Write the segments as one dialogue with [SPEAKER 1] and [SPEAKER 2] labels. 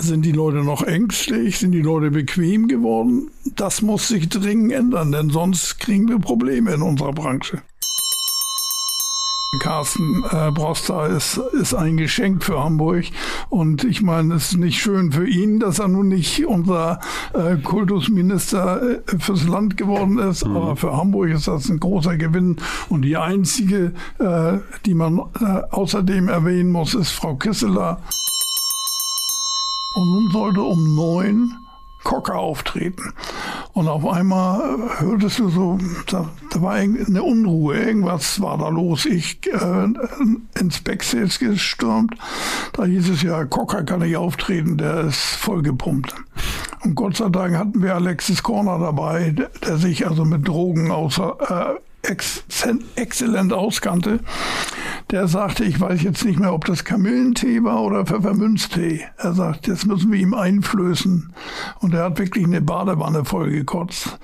[SPEAKER 1] Sind die Leute noch ängstlich? Sind die Leute bequem geworden? Das muss sich dringend ändern, denn sonst kriegen wir Probleme in unserer Branche. Carsten äh, Broster ist, ist ein Geschenk für Hamburg. Und ich meine, es ist nicht schön für ihn, dass er nun nicht unser äh, Kultusminister äh, fürs Land geworden ist. Mhm. Aber für Hamburg ist das ein großer Gewinn. Und die einzige, äh, die man äh, außerdem erwähnen muss, ist Frau Kisseler. Und nun sollte um neun Cocker auftreten. Und auf einmal hörtest du so, da, da war eine Unruhe, irgendwas war da los. Ich äh, ins Backstage gestürmt, da hieß es ja, Cocker kann nicht auftreten, der ist vollgepumpt. Und Gott sei Dank hatten wir Alexis Corner dabei, der, der sich also mit Drogen außer, äh, exzellent auskannte, der sagte, ich weiß jetzt nicht mehr, ob das Kamillentee war oder Pfefferminztee. Er sagt, jetzt müssen wir ihm einflößen. Und er hat wirklich eine Badewanne voll gekotzt.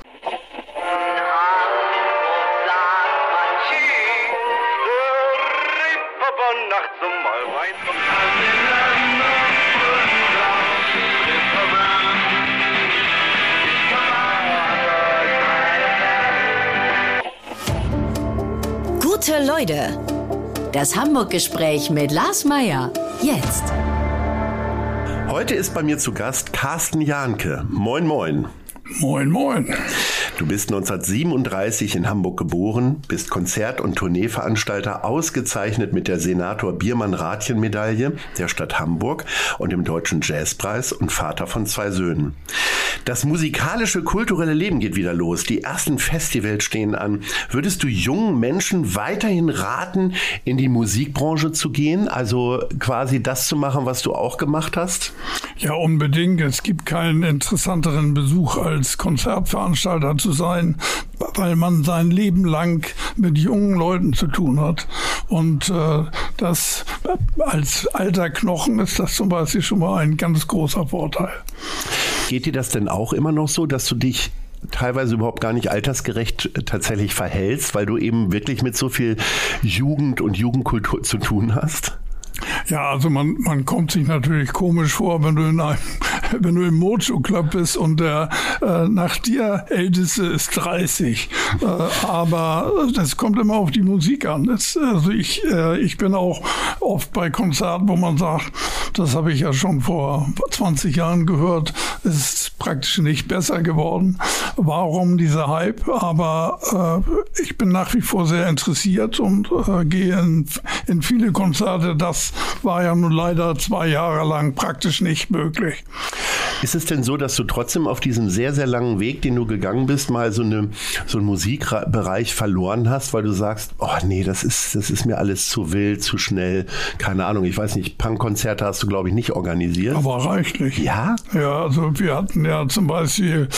[SPEAKER 2] Gute Leute. Das Hamburg-Gespräch mit Lars Meier. Jetzt.
[SPEAKER 3] Heute ist bei mir zu Gast Carsten Jahnke. Moin, moin.
[SPEAKER 1] Moin, moin.
[SPEAKER 3] Du bist 1937 in Hamburg geboren, bist Konzert- und Tourneeveranstalter, ausgezeichnet mit der Senator Biermann-Ratchen-Medaille der Stadt Hamburg und dem Deutschen Jazzpreis und Vater von zwei Söhnen. Das musikalische, kulturelle Leben geht wieder los. Die ersten Festivals stehen an. Würdest du jungen Menschen weiterhin raten, in die Musikbranche zu gehen? Also quasi das zu machen, was du auch gemacht hast?
[SPEAKER 1] Ja, unbedingt. Es gibt keinen interessanteren Besuch als Konzertveranstalter zu sein, weil man sein Leben lang mit jungen Leuten zu tun hat. Und äh, das als alter Knochen ist das zum Beispiel schon mal ein ganz großer Vorteil.
[SPEAKER 3] Geht dir das denn auch immer noch so, dass du dich teilweise überhaupt gar nicht altersgerecht tatsächlich verhältst, weil du eben wirklich mit so viel Jugend und Jugendkultur zu tun hast?
[SPEAKER 1] Ja, also man, man kommt sich natürlich komisch vor, wenn du in einem, wenn du im Mojo Club bist und der äh, nach dir älteste ist 30. Äh, aber das kommt immer auf die Musik an. Das, also ich, äh, ich bin auch oft bei Konzerten, wo man sagt, das habe ich ja schon vor 20 Jahren gehört, ist praktisch nicht besser geworden. Warum dieser Hype? Aber äh, ich bin nach wie vor sehr interessiert und äh, gehe in, in viele Konzerte. Das war ja nun leider zwei Jahre lang praktisch nicht möglich.
[SPEAKER 3] Ist es denn so, dass du trotzdem auf diesem sehr, sehr langen Weg, den du gegangen bist, mal so, eine, so einen Musikbereich verloren hast, weil du sagst, oh nee, das ist, das ist mir alles zu wild, zu schnell, keine Ahnung, ich weiß nicht, Punkkonzerte hast du, glaube ich, nicht organisiert.
[SPEAKER 1] Aber reichlich.
[SPEAKER 3] Ja?
[SPEAKER 1] Ja, also wir hatten ja zum Beispiel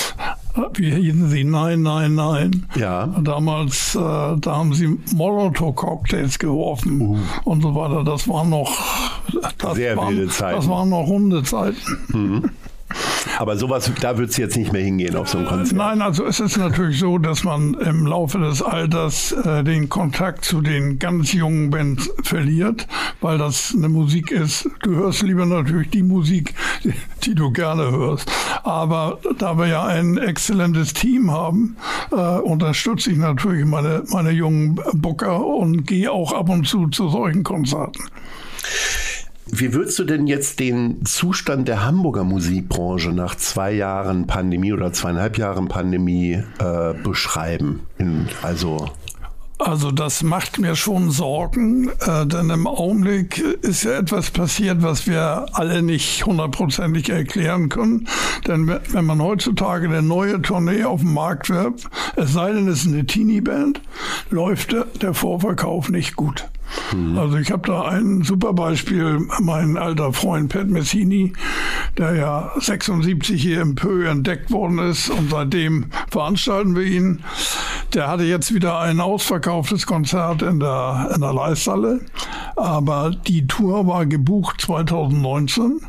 [SPEAKER 1] wie hießen sie? Nein, nein, nein.
[SPEAKER 3] Ja.
[SPEAKER 1] Damals, äh, da haben sie Molotow-Cocktails geworfen uh. und so weiter. Das war noch,
[SPEAKER 3] das Sehr
[SPEAKER 1] waren,
[SPEAKER 3] wilde Zeiten.
[SPEAKER 1] Das waren noch runde Zeiten. Mhm.
[SPEAKER 3] Aber sowas, da wird es jetzt nicht mehr hingehen auf so ein Konzert.
[SPEAKER 1] Nein, also es ist natürlich so, dass man im Laufe des Alters äh, den Kontakt zu den ganz jungen Bands verliert, weil das eine Musik ist. Du hörst lieber natürlich die Musik, die, die du gerne hörst. Aber da wir ja ein exzellentes Team haben, äh, unterstütze ich natürlich meine, meine jungen Booker und gehe auch ab und zu zu solchen Konzerten.
[SPEAKER 3] Wie würdest du denn jetzt den Zustand der Hamburger Musikbranche nach zwei Jahren Pandemie oder zweieinhalb Jahren Pandemie äh, beschreiben? In, also
[SPEAKER 1] also das macht mir schon Sorgen, äh, denn im Augenblick ist ja etwas passiert, was wir alle nicht hundertprozentig erklären können. Denn wenn man heutzutage eine neue Tournee auf den Markt wirft, es sei denn, es ist eine Teenie-Band, läuft der Vorverkauf nicht gut. Mhm. Also ich habe da ein super Beispiel, mein alter Freund Pat Messini, der ja 76 hier im Pö entdeckt worden ist und seitdem veranstalten wir ihn. Der hatte jetzt wieder ein ausverkauftes Konzert in der, in der Leisthalle, aber die Tour war gebucht 2019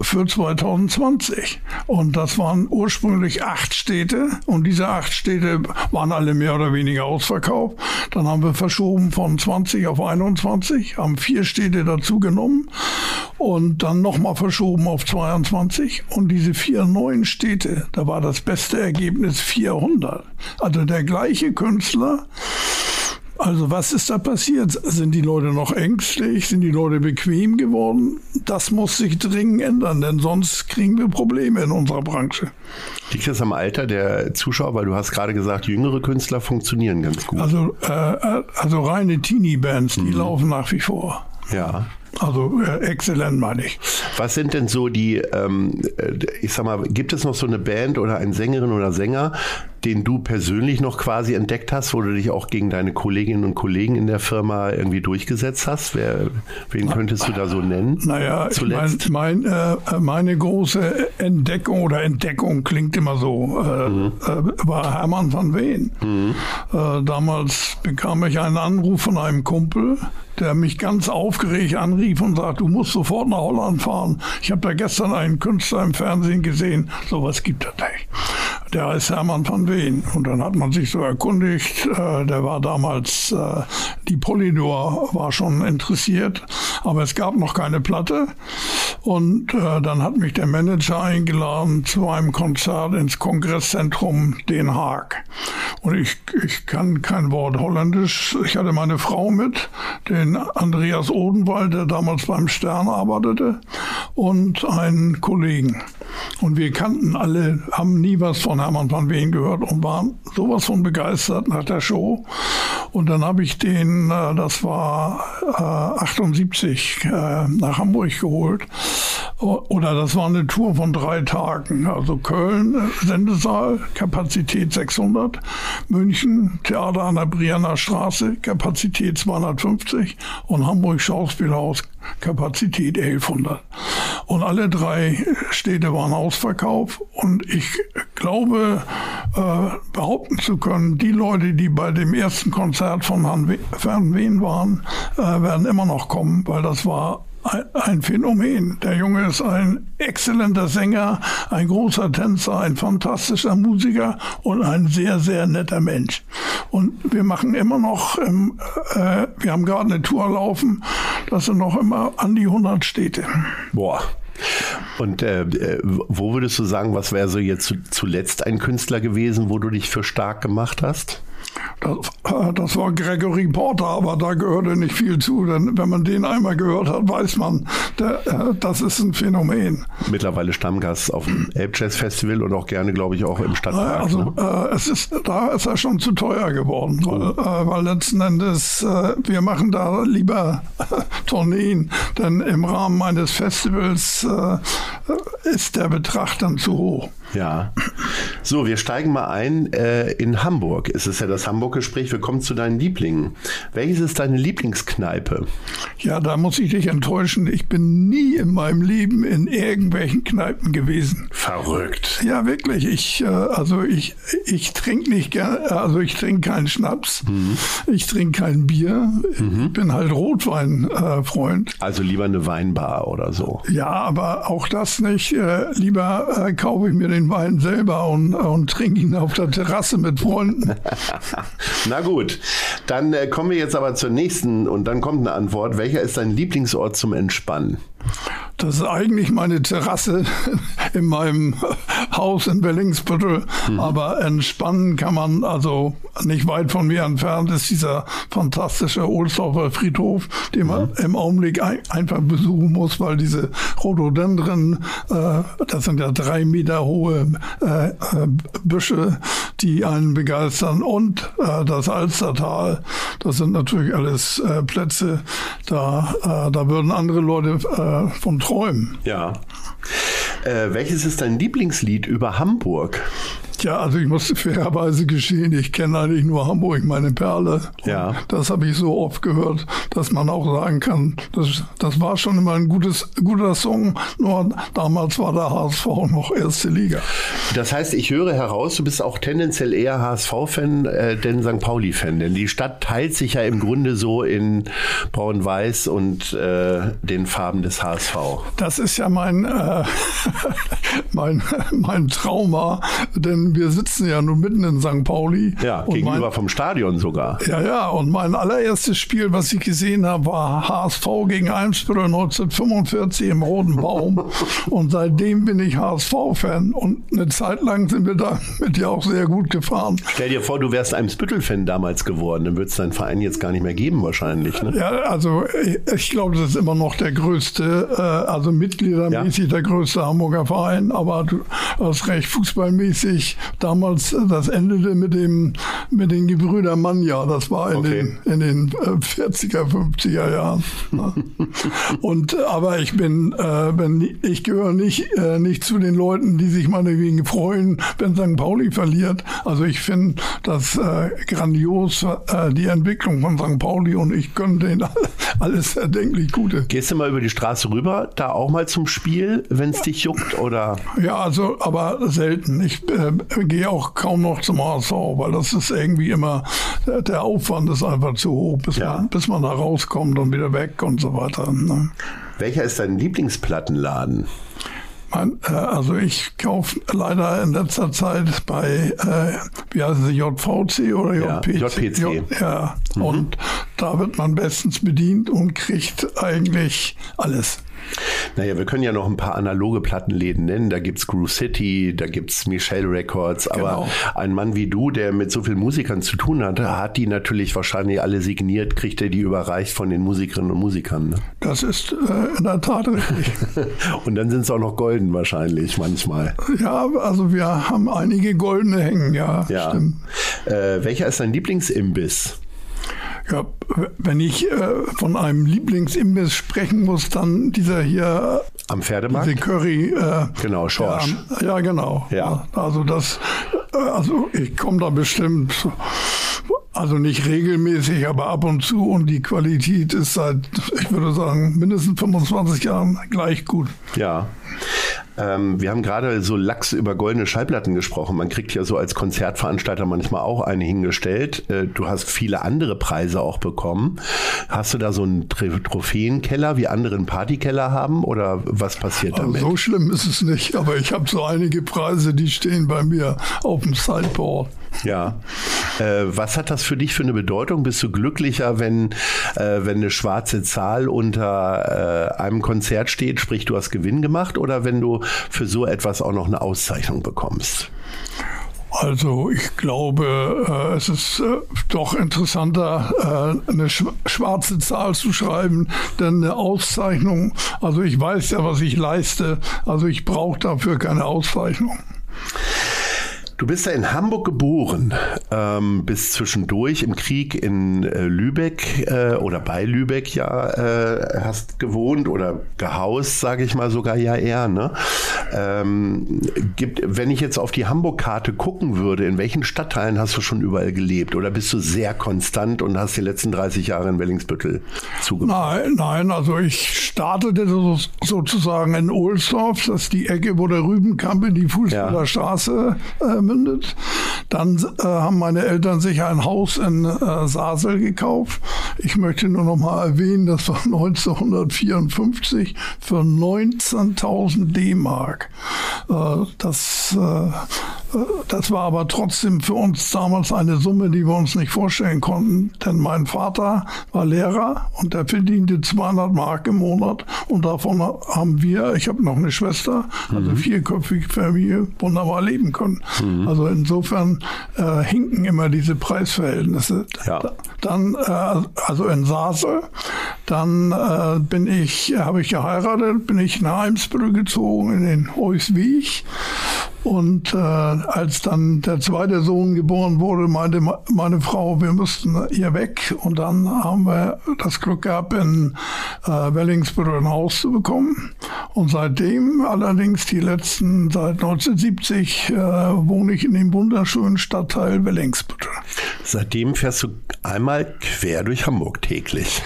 [SPEAKER 1] für 2020. Und das waren ursprünglich acht Städte und diese acht Städte waren alle mehr oder weniger ausverkauft. Dann haben wir verschoben von 20 auf 21, haben vier Städte dazugenommen und dann nochmal verschoben auf 22 und diese vier neuen Städte, da war das beste Ergebnis 400. Also der gleiche Künstler also was ist da passiert? Sind die Leute noch ängstlich? Sind die Leute bequem geworden? Das muss sich dringend ändern, denn sonst kriegen wir Probleme in unserer Branche.
[SPEAKER 3] Liegt das am Alter der Zuschauer? Weil du hast gerade gesagt, jüngere Künstler funktionieren ganz gut.
[SPEAKER 1] Also, äh, also reine Teenie-Bands, die mhm. laufen nach wie vor.
[SPEAKER 3] Ja.
[SPEAKER 1] Also äh, exzellent meine ich.
[SPEAKER 3] Was sind denn so die, ähm, ich sag mal, gibt es noch so eine Band oder eine Sängerin oder Sänger, den du persönlich noch quasi entdeckt hast, wo du dich auch gegen deine Kolleginnen und Kollegen in der Firma irgendwie durchgesetzt hast? Wer, wen könntest du da so nennen?
[SPEAKER 1] Naja, zuletzt? Mein, mein, äh, meine große Entdeckung oder Entdeckung klingt immer so, äh, mhm. äh, war Hermann van Ween. Mhm. Äh, damals bekam ich einen Anruf von einem Kumpel, der mich ganz aufgeregt anrief und sagt, du musst sofort nach Holland fahren. Ich habe da gestern einen Künstler im Fernsehen gesehen. Sowas gibt es nicht. Der heißt Hermann van Ween. Und dann hat man sich so erkundigt. Äh, der war damals, äh, die Polydor war schon interessiert, aber es gab noch keine Platte. Und äh, dann hat mich der Manager eingeladen zu einem Konzert ins Kongresszentrum Den Haag. Und ich, ich kann kein Wort Holländisch. Ich hatte meine Frau mit, den Andreas Odenwald, der damals beim Stern arbeitete, und einen Kollegen. Und wir kannten alle, haben nie was von Hermann van Ween gehört und waren sowas von begeistert nach der Show. Und dann habe ich den, äh, das war 78, äh, nach Hamburg geholt. Oder das war eine Tour von drei Tagen. Also Köln, äh, Sendesaal, Kapazität 600. München, Theater an der Brianner Straße, Kapazität 250. Und Hamburg Schauspielhaus, Kapazität 1100. Und alle drei Städte waren ausverkauft. Und ich glaube, äh, behaupten zu können, die Leute, die bei dem ersten Konzert von Herrn Wien waren, äh, werden immer noch kommen, weil das war ein Phänomen. Der Junge ist ein exzellenter Sänger, ein großer Tänzer, ein fantastischer Musiker und ein sehr, sehr netter Mensch. Und wir machen immer noch, ähm, äh, wir haben gerade eine Tour laufen, das sind noch immer an die 100 Städte.
[SPEAKER 3] Boah. Und äh, wo würdest du sagen, was wäre so jetzt zuletzt ein Künstler gewesen, wo du dich für stark gemacht hast?
[SPEAKER 1] Das, äh, das, war Gregory Porter, aber da gehörte nicht viel zu, denn wenn man den einmal gehört hat, weiß man, der, äh, das ist ein Phänomen.
[SPEAKER 3] Mittlerweile Stammgast auf dem Elb Jazz Festival und auch gerne, glaube ich, auch im Stadtpark.
[SPEAKER 1] Also ne? äh, es ist, da ist er schon zu teuer geworden, oh. weil, äh, weil, letzten Endes äh, wir machen da lieber Tourneen, denn im Rahmen eines Festivals äh, ist der Betrag dann zu hoch.
[SPEAKER 3] Ja. So, wir steigen mal ein äh, in Hamburg. Es ist ja das Hamburg-Gespräch. Wir kommen zu deinen Lieblingen. Welches ist deine Lieblingskneipe?
[SPEAKER 1] Ja, da muss ich dich enttäuschen. Ich bin nie in meinem Leben in irgendwelchen Kneipen gewesen.
[SPEAKER 3] Verrückt.
[SPEAKER 1] Ja, wirklich. Ich, äh, also ich, ich trinke nicht gerne, also ich trinke keinen Schnaps. Mhm. Ich trinke kein Bier. Mhm. Ich bin halt Rotwein-Freund.
[SPEAKER 3] Äh, also lieber eine Weinbar oder so.
[SPEAKER 1] Ja, aber auch das nicht. Äh, lieber äh, kaufe ich mir den Wein selber und, und trinke ihn auf der Terrasse mit Freunden.
[SPEAKER 3] Na gut, dann äh, kommen wir jetzt aber zur nächsten und dann kommt eine Antwort. Welcher ist dein Lieblingsort zum Entspannen?
[SPEAKER 1] Das ist eigentlich meine Terrasse in meinem Haus in Bellingsbüttel. Mhm. Aber entspannen kann man, also nicht weit von mir entfernt ist dieser fantastische Ohlsdorfer Friedhof, den man mhm. im Augenblick ein, einfach besuchen muss, weil diese Rhododendren, äh, das sind ja drei Meter hohe äh, äh, Büsche, die einen begeistern. Und äh, das Alstertal, das sind natürlich alles äh, Plätze, da, äh, da würden andere Leute äh, von träumen.
[SPEAKER 3] Ja. Äh, welches ist dein Lieblingslied über Hamburg?
[SPEAKER 1] Ja, also ich muss fairerweise geschehen, ich kenne eigentlich nur Hamburg, meine Perle.
[SPEAKER 3] Ja.
[SPEAKER 1] Das habe ich so oft gehört, dass man auch sagen kann, das, das war schon immer ein gutes, guter Song, nur damals war der HSV noch erste Liga.
[SPEAKER 3] Das heißt, ich höre heraus, du bist auch tendenziell eher HSV-Fan, äh, denn St. Pauli-Fan, denn die Stadt teilt sich ja im Grunde so in braun-weiß und äh, den Farben des HSV.
[SPEAKER 1] Das ist ja mein, äh, mein, mein Trauma, denn wir sitzen ja nun mitten in St. Pauli.
[SPEAKER 3] Ja, gegenüber mein, vom Stadion sogar.
[SPEAKER 1] Ja, ja, und mein allererstes Spiel, was ich gesehen habe, war HSV gegen Eimsbüttel 1945 im Roten Baum. und seitdem bin ich HSV-Fan. Und eine Zeit lang sind wir da mit dir auch sehr gut gefahren.
[SPEAKER 3] Stell dir vor, du wärst Eimsbüttel-Fan damals geworden. Dann würde es deinen Verein jetzt gar nicht mehr geben wahrscheinlich. Ne?
[SPEAKER 1] Ja, also ich glaube, das ist immer noch der größte, äh, also mitgliedermäßig ja. der größte Hamburger Verein. Aber du hast recht, fußballmäßig damals, äh, das endete mit dem mit den Gebrüder Manja. Das war in okay. den in den 40er, äh, 50er Jahren. Und aber ich bin, äh, bin ich gehöre nicht äh, nicht zu den Leuten, die sich meinetwegen freuen, wenn St. Pauli verliert. Also ich finde das äh, grandios, äh, die Entwicklung von St. Pauli und ich gönne denen alles erdenklich Gute.
[SPEAKER 3] Gehst du mal über die Straße rüber, da auch mal zum Spiel, wenn es dich juckt oder?
[SPEAKER 1] Ja, also aber selten. Ich äh, gehe auch kaum noch zum HSV, weil das ist irgendwie immer, der Aufwand ist einfach zu hoch, bis, ja. man, bis man da rauskommt und wieder weg und so weiter. Ne?
[SPEAKER 3] Welcher ist dein Lieblingsplattenladen?
[SPEAKER 1] Äh, also ich kaufe leider in letzter Zeit bei, äh, wie heißt es, JVC oder JPC? Ja, JPC. J, ja. Mhm. und da wird man bestens bedient und kriegt eigentlich alles.
[SPEAKER 3] Naja, wir können ja noch ein paar analoge Plattenläden nennen. Da gibt's Groove City, da gibt's Michelle Records. Aber genau. ein Mann wie du, der mit so vielen Musikern zu tun hat, hat die natürlich wahrscheinlich alle signiert, kriegt er die überreicht von den Musikerinnen und Musikern. Ne?
[SPEAKER 1] Das ist äh, in der Tat richtig.
[SPEAKER 3] und dann sind es auch noch golden wahrscheinlich manchmal.
[SPEAKER 1] Ja, also wir haben einige goldene hängen, ja.
[SPEAKER 3] ja. Stimmt. Äh, welcher ist dein Lieblingsimbiss?
[SPEAKER 1] Ja, wenn ich äh, von einem Lieblingsimbiss sprechen muss, dann dieser hier
[SPEAKER 3] am Pferdemarkt.
[SPEAKER 1] Diese Curry.
[SPEAKER 3] Äh, genau, Schorsch.
[SPEAKER 1] Ja, ja, genau. Ja. Also das, äh, also ich komme da bestimmt. Also nicht regelmäßig, aber ab und zu und die Qualität ist seit, ich würde sagen, mindestens 25 Jahren gleich gut.
[SPEAKER 3] Ja. Ähm, wir haben gerade so Lachs über goldene Schallplatten gesprochen. Man kriegt ja so als Konzertveranstalter manchmal auch eine hingestellt. Äh, du hast viele andere Preise auch bekommen. Hast du da so einen Trophäenkeller, wie andere einen Partykeller haben oder was passiert damit?
[SPEAKER 1] Also so schlimm ist es nicht, aber ich habe so einige Preise, die stehen bei mir auf dem Sideboard.
[SPEAKER 3] Ja. Äh, was hat das für dich für eine Bedeutung? Bist du glücklicher, wenn, äh, wenn eine schwarze Zahl unter äh, einem Konzert steht, sprich du hast Gewinn gemacht, oder wenn du für so etwas auch noch eine Auszeichnung bekommst?
[SPEAKER 1] Also ich glaube, äh, es ist äh, doch interessanter, äh, eine sch schwarze Zahl zu schreiben, denn eine Auszeichnung, also ich weiß ja, was ich leiste, also ich brauche dafür keine Auszeichnung.
[SPEAKER 3] Du bist ja in Hamburg geboren, ähm, bist zwischendurch im Krieg in äh, Lübeck äh, oder bei Lübeck ja äh, hast gewohnt oder gehaust, sage ich mal sogar ja eher. Ne? Ähm, gibt, wenn ich jetzt auf die Hamburg-Karte gucken würde, in welchen Stadtteilen hast du schon überall gelebt oder bist du sehr konstant und hast die letzten 30 Jahre in Wellingsbüttel zugebracht?
[SPEAKER 1] Nein, nein, also ich startete so, sozusagen in Ohlsdorf, das ist die Ecke, wo der Rübenkamp in die Fußballerstraße ja. Äh, mündet. Dann äh, haben meine Eltern sich ein Haus in äh, Sasel gekauft. Ich möchte nur noch mal erwähnen, das war 1954 für 19.000 D-Mark. Äh, das äh, das war aber trotzdem für uns damals eine Summe, die wir uns nicht vorstellen konnten. Denn mein Vater war Lehrer und er verdiente 200 Mark im Monat. Und davon haben wir, ich habe noch eine Schwester, also mhm. vierköpfige Familie, wunderbar leben können. Mhm. Also insofern äh, hinken immer diese Preisverhältnisse. Ja. Dann, äh, also in Sasel, dann äh, bin ich, habe ich geheiratet, bin ich nach Eimsbüttel gezogen in den Heusweg und äh, als dann der zweite Sohn geboren wurde, meinte meine Frau, wir müssten hier weg. Und dann haben wir das Glück gehabt, in äh, Wellingsbüttel ein Haus zu bekommen. Und seitdem, allerdings die letzten, seit 1970, äh, wohne ich in dem wunderschönen Stadtteil Wellingsbüttel.
[SPEAKER 3] Seitdem fährst du einmal quer durch Hamburg täglich.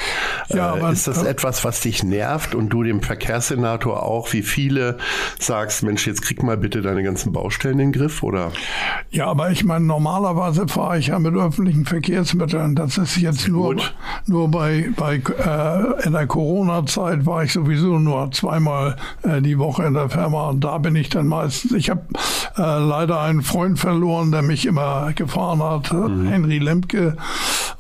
[SPEAKER 3] Ja, äh, aber, ist das etwas, was dich nervt und du dem Verkehrssenator auch, wie viele sagst, Mensch, jetzt krieg mal bitte deine ganzen Baustellen in den Griff, oder?
[SPEAKER 1] Ja, aber ich meine, normalerweise fahre ich ja mit öffentlichen Verkehrsmitteln. Das ist jetzt nur, nur bei, bei äh, in der Corona-Zeit war ich sowieso nur zweimal äh, die Woche in der Firma und da bin ich dann meistens. Ich habe äh, leider einen Freund verloren, der mich immer gefahren hat, mhm. Henry Lemke.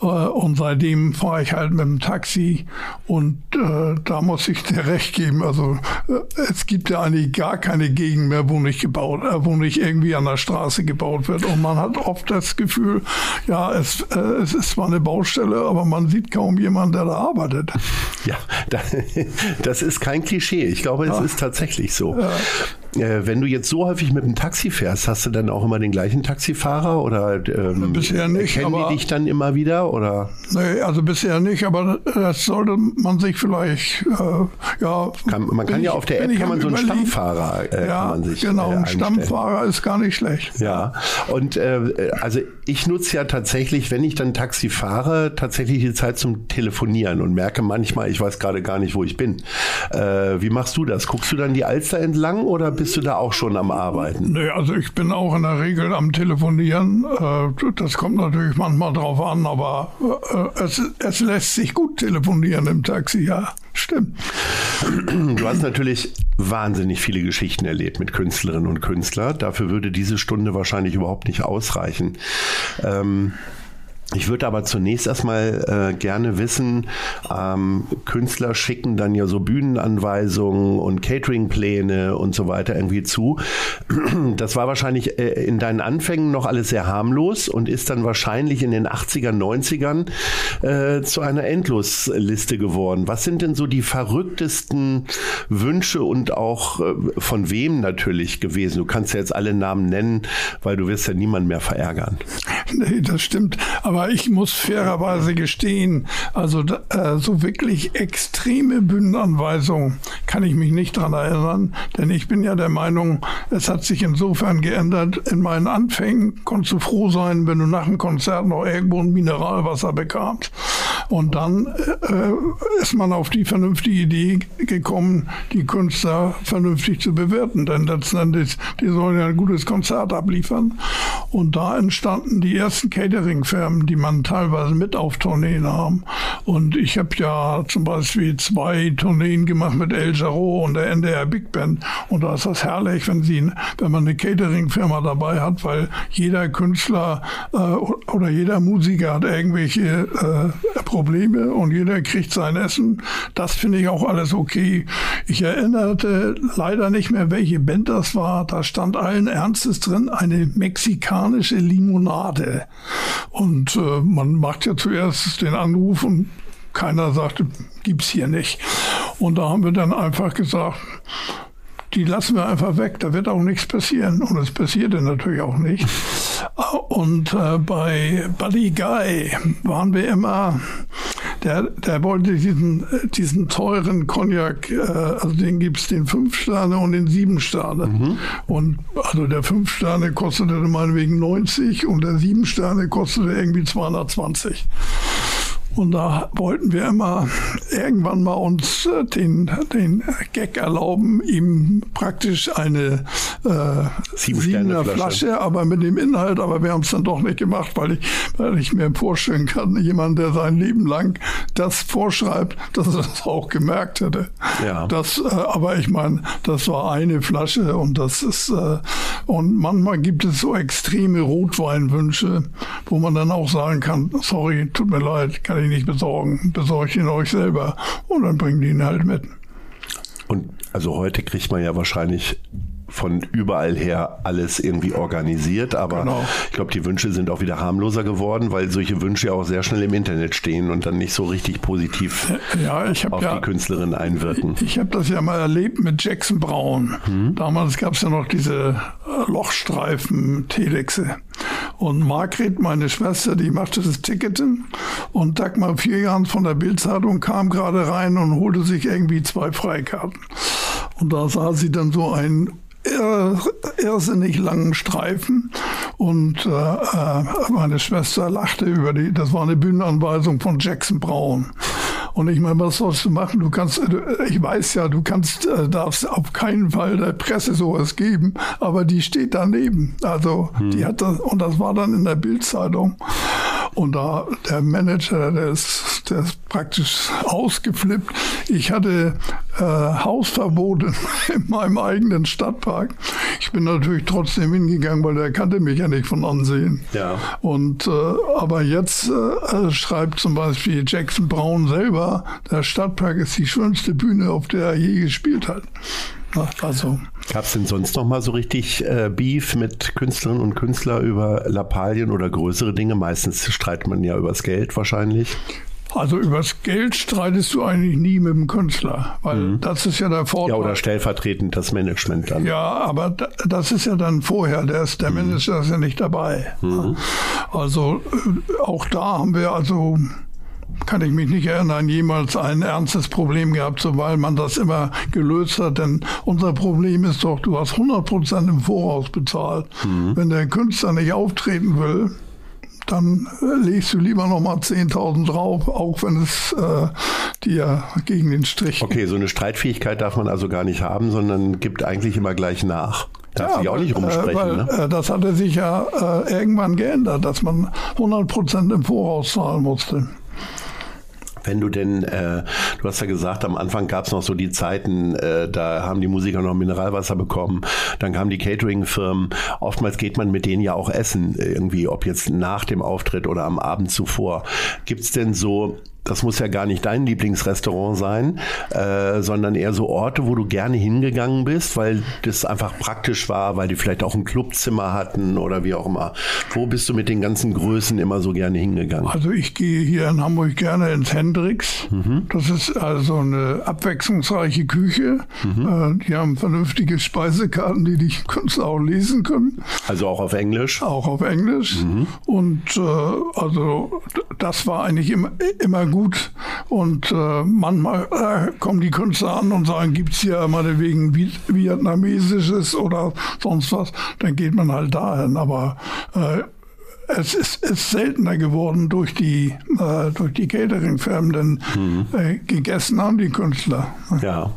[SPEAKER 1] Äh, und seitdem fahre ich halt mit dem Taxi und äh, da muss ich dir recht geben. Also äh, es gibt ja eigentlich gar keine Gegend mehr, wo nicht gebaut, äh, wo nicht irgendwie an der Straße gebaut wird. Und man hat oft das Gefühl, ja, es, äh, es ist zwar eine Baustelle, aber man sieht kaum jemanden, der da arbeitet.
[SPEAKER 3] Ja, das ist kein Klischee. Ich glaube, es ja. ist tatsächlich so. Ja. Äh, wenn du jetzt so häufig mit dem Taxi fährst, hast du dann auch immer den gleichen Taxifahrer oder
[SPEAKER 1] ähm, bisher nicht,
[SPEAKER 3] kennen die dich dann immer wieder oder?
[SPEAKER 1] Nee, also bisher nicht, aber das sollte man sich vielleicht äh, ja.
[SPEAKER 3] Kann, man kann ja auf der App kann man so einen Stammfahrer
[SPEAKER 1] äh, ja, kann man sich genau, äh, ein Stammfahrer ist gar nicht schlecht.
[SPEAKER 3] Ja und äh, also ich nutze ja tatsächlich, wenn ich dann Taxi fahre, tatsächlich die Zeit zum Telefonieren und merke manchmal, ich weiß gerade gar nicht, wo ich bin. Äh, wie machst du das? Guckst du dann die Alster entlang oder bist du da auch schon am Arbeiten?
[SPEAKER 1] Nee, also ich bin auch in der Regel am Telefonieren. Äh, das kommt natürlich manchmal drauf an, aber äh, es, es lässt sich gut telefonieren im Taxi, ja. Stimmt.
[SPEAKER 3] Du hast natürlich wahnsinnig viele Geschichten erlebt mit Künstlerinnen und Künstlern. Dafür würde diese Stunde wahrscheinlich überhaupt nicht ausreichen. Ähm, ich würde aber zunächst erstmal äh, gerne wissen, ähm, Künstler schicken dann ja so Bühnenanweisungen und Cateringpläne und so weiter irgendwie zu. Das war wahrscheinlich äh, in deinen Anfängen noch alles sehr harmlos und ist dann wahrscheinlich in den 80ern, 90ern äh, zu einer Endlosliste geworden. Was sind denn so die verrücktesten Wünsche und auch äh, von wem natürlich gewesen? Du kannst ja jetzt alle Namen nennen, weil du wirst ja niemanden mehr verärgern.
[SPEAKER 1] Nee, das stimmt. Aber aber ich muss fairerweise gestehen, also äh, so wirklich extreme Bühnenanweisungen kann ich mich nicht daran erinnern, denn ich bin ja der Meinung, es hat sich insofern geändert. In meinen Anfängen konntest du froh sein, wenn du nach dem Konzert noch irgendwo ein Mineralwasser bekamst. Und dann äh, ist man auf die vernünftige Idee gekommen, die Künstler vernünftig zu bewerten. Denn letztendlich, die sollen ja ein gutes Konzert abliefern. Und da entstanden die ersten Catering-Firmen, die man teilweise mit auf Tourneen haben. Und ich habe ja zum Beispiel zwei Tourneen gemacht mit El Jarreau und der NDR Big Band. Und da ist das herrlich, wenn, sie, wenn man eine Catering-Firma dabei hat, weil jeder Künstler äh, oder jeder Musiker hat irgendwelche äh, Probleme und jeder kriegt sein Essen. Das finde ich auch alles okay. Ich erinnerte leider nicht mehr, welche Band das war. Da stand allen Ernstes drin eine mexikanische Limonade. Und äh, man macht ja zuerst den Anruf und keiner sagte, gibt's hier nicht. Und da haben wir dann einfach gesagt, die lassen wir einfach weg, da wird auch nichts passieren. Und es passierte natürlich auch nicht. Und äh, bei Buddy Guy waren wir immer, der, der wollte diesen, diesen teuren Cognac, äh, also den gibt es den 5 Sterne und den 7 Sterne. Mhm. Und also der 5 Sterne kostete meinetwegen 90 und der 7 Sterne kostete irgendwie 220. Und da wollten wir immer irgendwann mal uns äh, den, den Gag erlauben, ihm praktisch eine äh, Siebener Flasche. Flasche, aber mit dem Inhalt, aber wir haben es dann doch nicht gemacht, weil ich, weil ich mir vorstellen kann, jemand, der sein Leben lang das vorschreibt, dass er das auch gemerkt hätte. Ja. Das, äh, aber ich meine, das war eine Flasche und das ist, äh, und manchmal gibt es so extreme Rotweinwünsche, wo man dann auch sagen kann, sorry, tut mir leid, kann ich ich nicht besorgen. Besorgt ihn euch selber und dann bringen die ihn halt mit.
[SPEAKER 3] Und also heute kriegt man ja wahrscheinlich von überall her alles irgendwie organisiert. Aber genau. ich glaube, die Wünsche sind auch wieder harmloser geworden, weil solche Wünsche ja auch sehr schnell im Internet stehen und dann nicht so richtig positiv ja, auf ja, die Künstlerin einwirken.
[SPEAKER 1] Ich, ich habe das ja mal erlebt mit Jackson Brown. Hm. Damals gab es ja noch diese äh, Lochstreifen-Telexe. Und Margret, meine Schwester, die machte das Ticketing. Und Dagmar Vierjahn von der Bildzeitung kam gerade rein und holte sich irgendwie zwei Freikarten. Und da sah sie dann so ein irrsinnig langen Streifen und äh, äh, meine Schwester lachte über die, das war eine Bühnenanweisung von Jackson Brown. Und ich meine, was sollst du machen? Du kannst, ich weiß ja, du kannst, äh, darfst auf keinen Fall der Presse sowas geben, aber die steht daneben. Also hm. die hat das, und das war dann in der Bildzeitung. Und da der Manager, der ist, der ist praktisch ausgeflippt. Ich hatte äh, Hausverbot in meinem eigenen Stadtpark. Ich bin natürlich trotzdem hingegangen, weil der kannte mich ja nicht von Ansehen. Ja. Und äh, aber jetzt äh, schreibt zum Beispiel Jackson Brown selber, der Stadtpark ist die schönste Bühne, auf der er je gespielt hat.
[SPEAKER 3] Also. Gab es denn sonst noch mal so richtig äh, Beef mit Künstlerinnen und Künstlern über Lappalien oder größere Dinge? Meistens streitet man ja übers Geld wahrscheinlich.
[SPEAKER 1] Also übers Geld streitest du eigentlich nie mit dem Künstler, weil mhm. das ist ja der Vorteil.
[SPEAKER 3] Ja, oder stellvertretend das Management dann.
[SPEAKER 1] Ja, aber das ist ja dann vorher, der, ist, der mhm. Manager ist ja nicht dabei. Mhm. Also äh, auch da haben wir also kann ich mich nicht erinnern, jemals ein ernstes Problem gehabt, so weil man das immer gelöst hat. Denn unser Problem ist doch, du hast 100 Prozent im Voraus bezahlt. Mhm. Wenn der Künstler nicht auftreten will, dann legst du lieber nochmal 10.000 drauf, auch wenn es äh, dir gegen den Strich
[SPEAKER 3] Okay, so eine Streitfähigkeit darf man also gar nicht haben, sondern gibt eigentlich immer gleich nach. Darf ja, sich auch nicht rumsprechen. Äh, weil,
[SPEAKER 1] ne? äh, das hatte sich ja äh, irgendwann geändert, dass man 100 Prozent im Voraus zahlen musste.
[SPEAKER 3] Wenn du denn, äh, du hast ja gesagt, am Anfang gab es noch so die Zeiten, äh, da haben die Musiker noch Mineralwasser bekommen, dann kamen die Catering-Firmen. Oftmals geht man mit denen ja auch essen, irgendwie, ob jetzt nach dem Auftritt oder am Abend zuvor. Gibt es denn so das muss ja gar nicht dein Lieblingsrestaurant sein, äh, sondern eher so Orte, wo du gerne hingegangen bist, weil das einfach praktisch war, weil die vielleicht auch ein Clubzimmer hatten oder wie auch immer. Wo bist du mit den ganzen Größen immer so gerne hingegangen?
[SPEAKER 1] Also ich gehe hier in Hamburg gerne ins Hendrix. Mhm. Das ist also eine abwechslungsreiche Küche. Mhm. Äh, die haben vernünftige Speisekarten, die die Künstler auch lesen können.
[SPEAKER 3] Also auch auf Englisch?
[SPEAKER 1] Auch auf Englisch. Mhm. Und äh, also das war eigentlich immer, immer gut. Und äh, manchmal äh, kommen die Künstler an und sagen, gibt es hier meinetwegen Vietnamesisches oder sonst was, dann geht man halt dahin. Aber äh, es ist, ist, seltener geworden durch die, äh, durch die Catering-Firmen, denn mhm. äh, gegessen haben die Künstler.
[SPEAKER 3] Ja.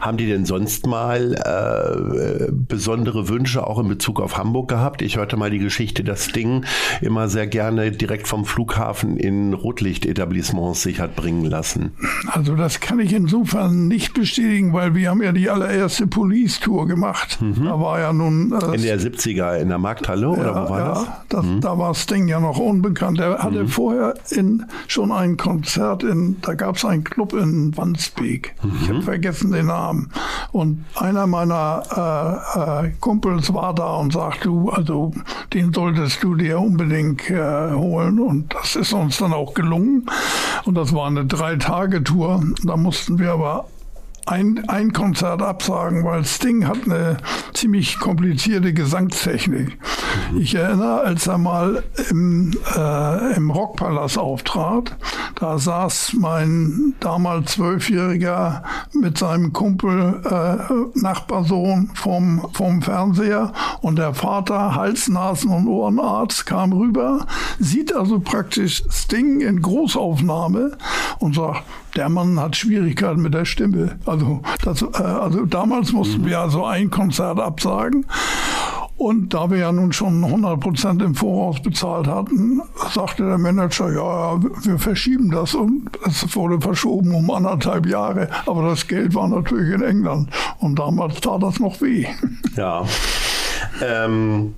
[SPEAKER 3] Haben die denn sonst mal äh, besondere Wünsche auch in Bezug auf Hamburg gehabt? Ich hörte mal die Geschichte, dass Ding immer sehr gerne direkt vom Flughafen in Rotlichtetablissements sich hat bringen lassen.
[SPEAKER 1] Also das kann ich insofern nicht bestätigen, weil wir haben ja die allererste Police-Tour gemacht. Mhm. Da war ja nun...
[SPEAKER 3] Äh, in der 70er in der Markthalle ja, oder wo war
[SPEAKER 1] ja,
[SPEAKER 3] das?
[SPEAKER 1] das mhm. Da war Sting ja noch unbekannt. Er hatte mhm. vorher in, schon ein Konzert in, da gab es einen Club in Wandsbek. Ich habe mhm. vergessen den Namen. Und einer meiner äh, äh, Kumpels war da und sagte, du, also den solltest du dir unbedingt äh, holen. Und das ist uns dann auch gelungen. Und das war eine Drei-Tage-Tour. Da mussten wir aber ein, ein Konzert absagen, weil Sting hat eine ziemlich komplizierte Gesangstechnik. Mhm. Ich erinnere, als er mal im, äh, im Rockpalast auftrat, da saß mein damals Zwölfjähriger mit seinem Kumpel äh, Nachbarsohn vom, vom Fernseher und der Vater, Hals-, Nasen- und Ohrenarzt, kam rüber, sieht also praktisch Sting in Großaufnahme und sagt, der Mann hat Schwierigkeiten mit der Stimme. Also, das, äh, also damals mussten mhm. wir also ein Konzert absagen. Und da wir ja nun schon 100 Prozent im Voraus bezahlt hatten, sagte der Manager, ja, wir verschieben das. Und es wurde verschoben um anderthalb Jahre. Aber das Geld war natürlich in England. Und damals tat das noch weh.
[SPEAKER 3] Ja. Ähm,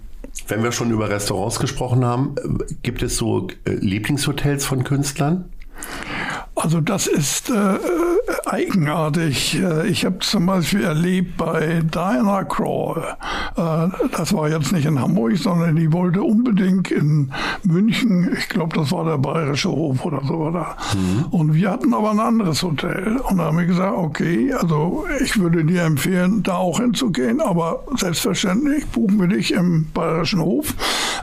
[SPEAKER 3] wenn wir schon über Restaurants gesprochen haben, gibt es so äh, Lieblingshotels von Künstlern?
[SPEAKER 1] Also das ist äh, eigenartig. Äh, ich habe zum Beispiel erlebt bei Diana Crawl, äh, das war jetzt nicht in Hamburg, sondern die wollte unbedingt in München, ich glaube, das war der Bayerische Hof oder so. Oder? Mhm. Und wir hatten aber ein anderes Hotel. Und da haben wir gesagt, okay, also ich würde dir empfehlen, da auch hinzugehen, aber selbstverständlich buchen wir dich im Bayerischen Hof,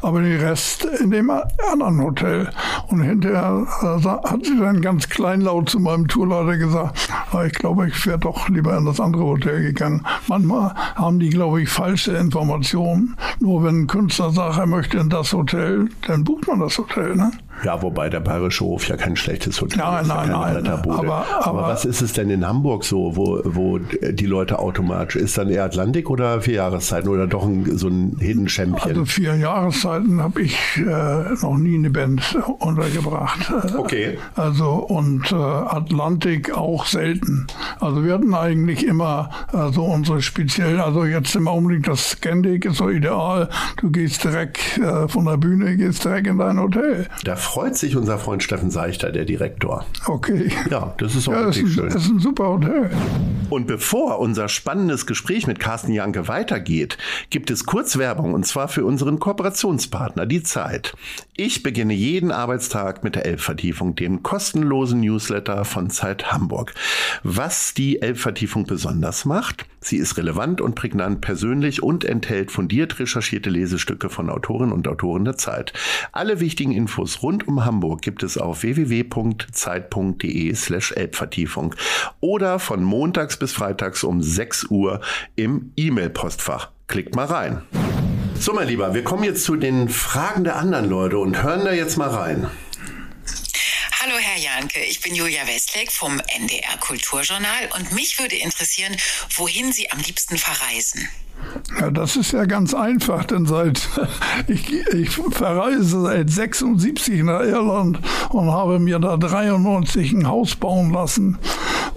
[SPEAKER 1] aber den Rest in dem anderen Hotel. Und hinterher äh, hat sie dann ganz kleinlaut zu meinem Tourleiter gesagt, aber ich glaube, ich wäre doch lieber in das andere Hotel gegangen. Manchmal haben die, glaube ich, falsche Informationen. Nur wenn ein Künstler sagt, er möchte in das Hotel, dann bucht man das Hotel. Ne?
[SPEAKER 3] Ja, wobei der Bayerische Hof ja kein schlechtes Hotel
[SPEAKER 1] nein,
[SPEAKER 3] ist.
[SPEAKER 1] Nein, nein, nein.
[SPEAKER 3] Aber, aber, aber, was ist es denn in Hamburg so, wo, wo die Leute automatisch, ist dann eher Atlantik oder vier Jahreszeiten oder doch ein, so ein Hidden Champion?
[SPEAKER 1] Also vier Jahreszeiten habe ich äh, noch nie eine Band untergebracht.
[SPEAKER 3] Okay.
[SPEAKER 1] Also und äh, Atlantik auch selten. Also wir hatten eigentlich immer äh, so unsere speziellen, also jetzt im Augenblick das Scandic ist so ideal. Du gehst direkt äh, von der Bühne, gehst direkt in dein Hotel.
[SPEAKER 3] Da freut sich unser Freund Steffen Seichter, der Direktor.
[SPEAKER 1] Okay.
[SPEAKER 3] Ja, das ist auch
[SPEAKER 1] ja,
[SPEAKER 3] wirklich
[SPEAKER 1] ist
[SPEAKER 3] schön.
[SPEAKER 1] Das ist ein super Hotel.
[SPEAKER 3] Und bevor unser spannendes Gespräch mit Carsten Janke weitergeht, gibt es kurz Werbung und zwar für unseren Kooperationspartner, die Zeit. Ich beginne jeden Arbeitstag mit der Elbvertiefung, dem kostenlosen Newsletter von Zeit Hamburg. Was die Elbvertiefung besonders macht? Sie ist relevant und prägnant persönlich und enthält fundiert recherchierte Lesestücke von Autorinnen und Autoren der Zeit. Alle wichtigen Infos rund um Hamburg gibt es auf www.zeit.de slash Elbvertiefung oder von montags bis freitags um 6 Uhr im E-Mail-Postfach. Klickt mal rein. So, mein Lieber, wir kommen jetzt zu den Fragen der anderen Leute und hören da jetzt mal rein.
[SPEAKER 4] Hallo Herr Janke, ich bin Julia Westleck vom NDR Kulturjournal und mich würde interessieren, wohin Sie am liebsten verreisen.
[SPEAKER 1] Ja, das ist ja ganz einfach, denn seit ich, ich verreise seit 76 nach Irland und habe mir da 93 ein Haus bauen lassen.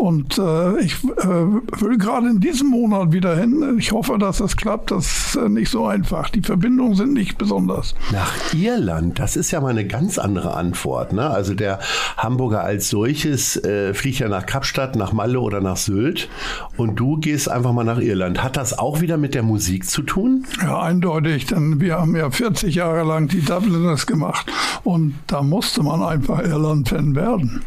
[SPEAKER 1] Und äh, ich äh, will gerade in diesem Monat wieder hin. Ich hoffe, dass das klappt. Das ist äh, nicht so einfach. Die Verbindungen sind nicht besonders.
[SPEAKER 3] Nach Irland, das ist ja mal eine ganz andere Antwort. Ne? Also der Hamburger als solches äh, fliegt ja nach Kapstadt, nach Malle oder nach Sylt. Und du gehst einfach mal nach Irland. Hat das auch wieder mit der Musik zu tun?
[SPEAKER 1] Ja, eindeutig, denn wir haben ja 40 Jahre lang die Dubliners gemacht und da musste man einfach Irland-Fan werden.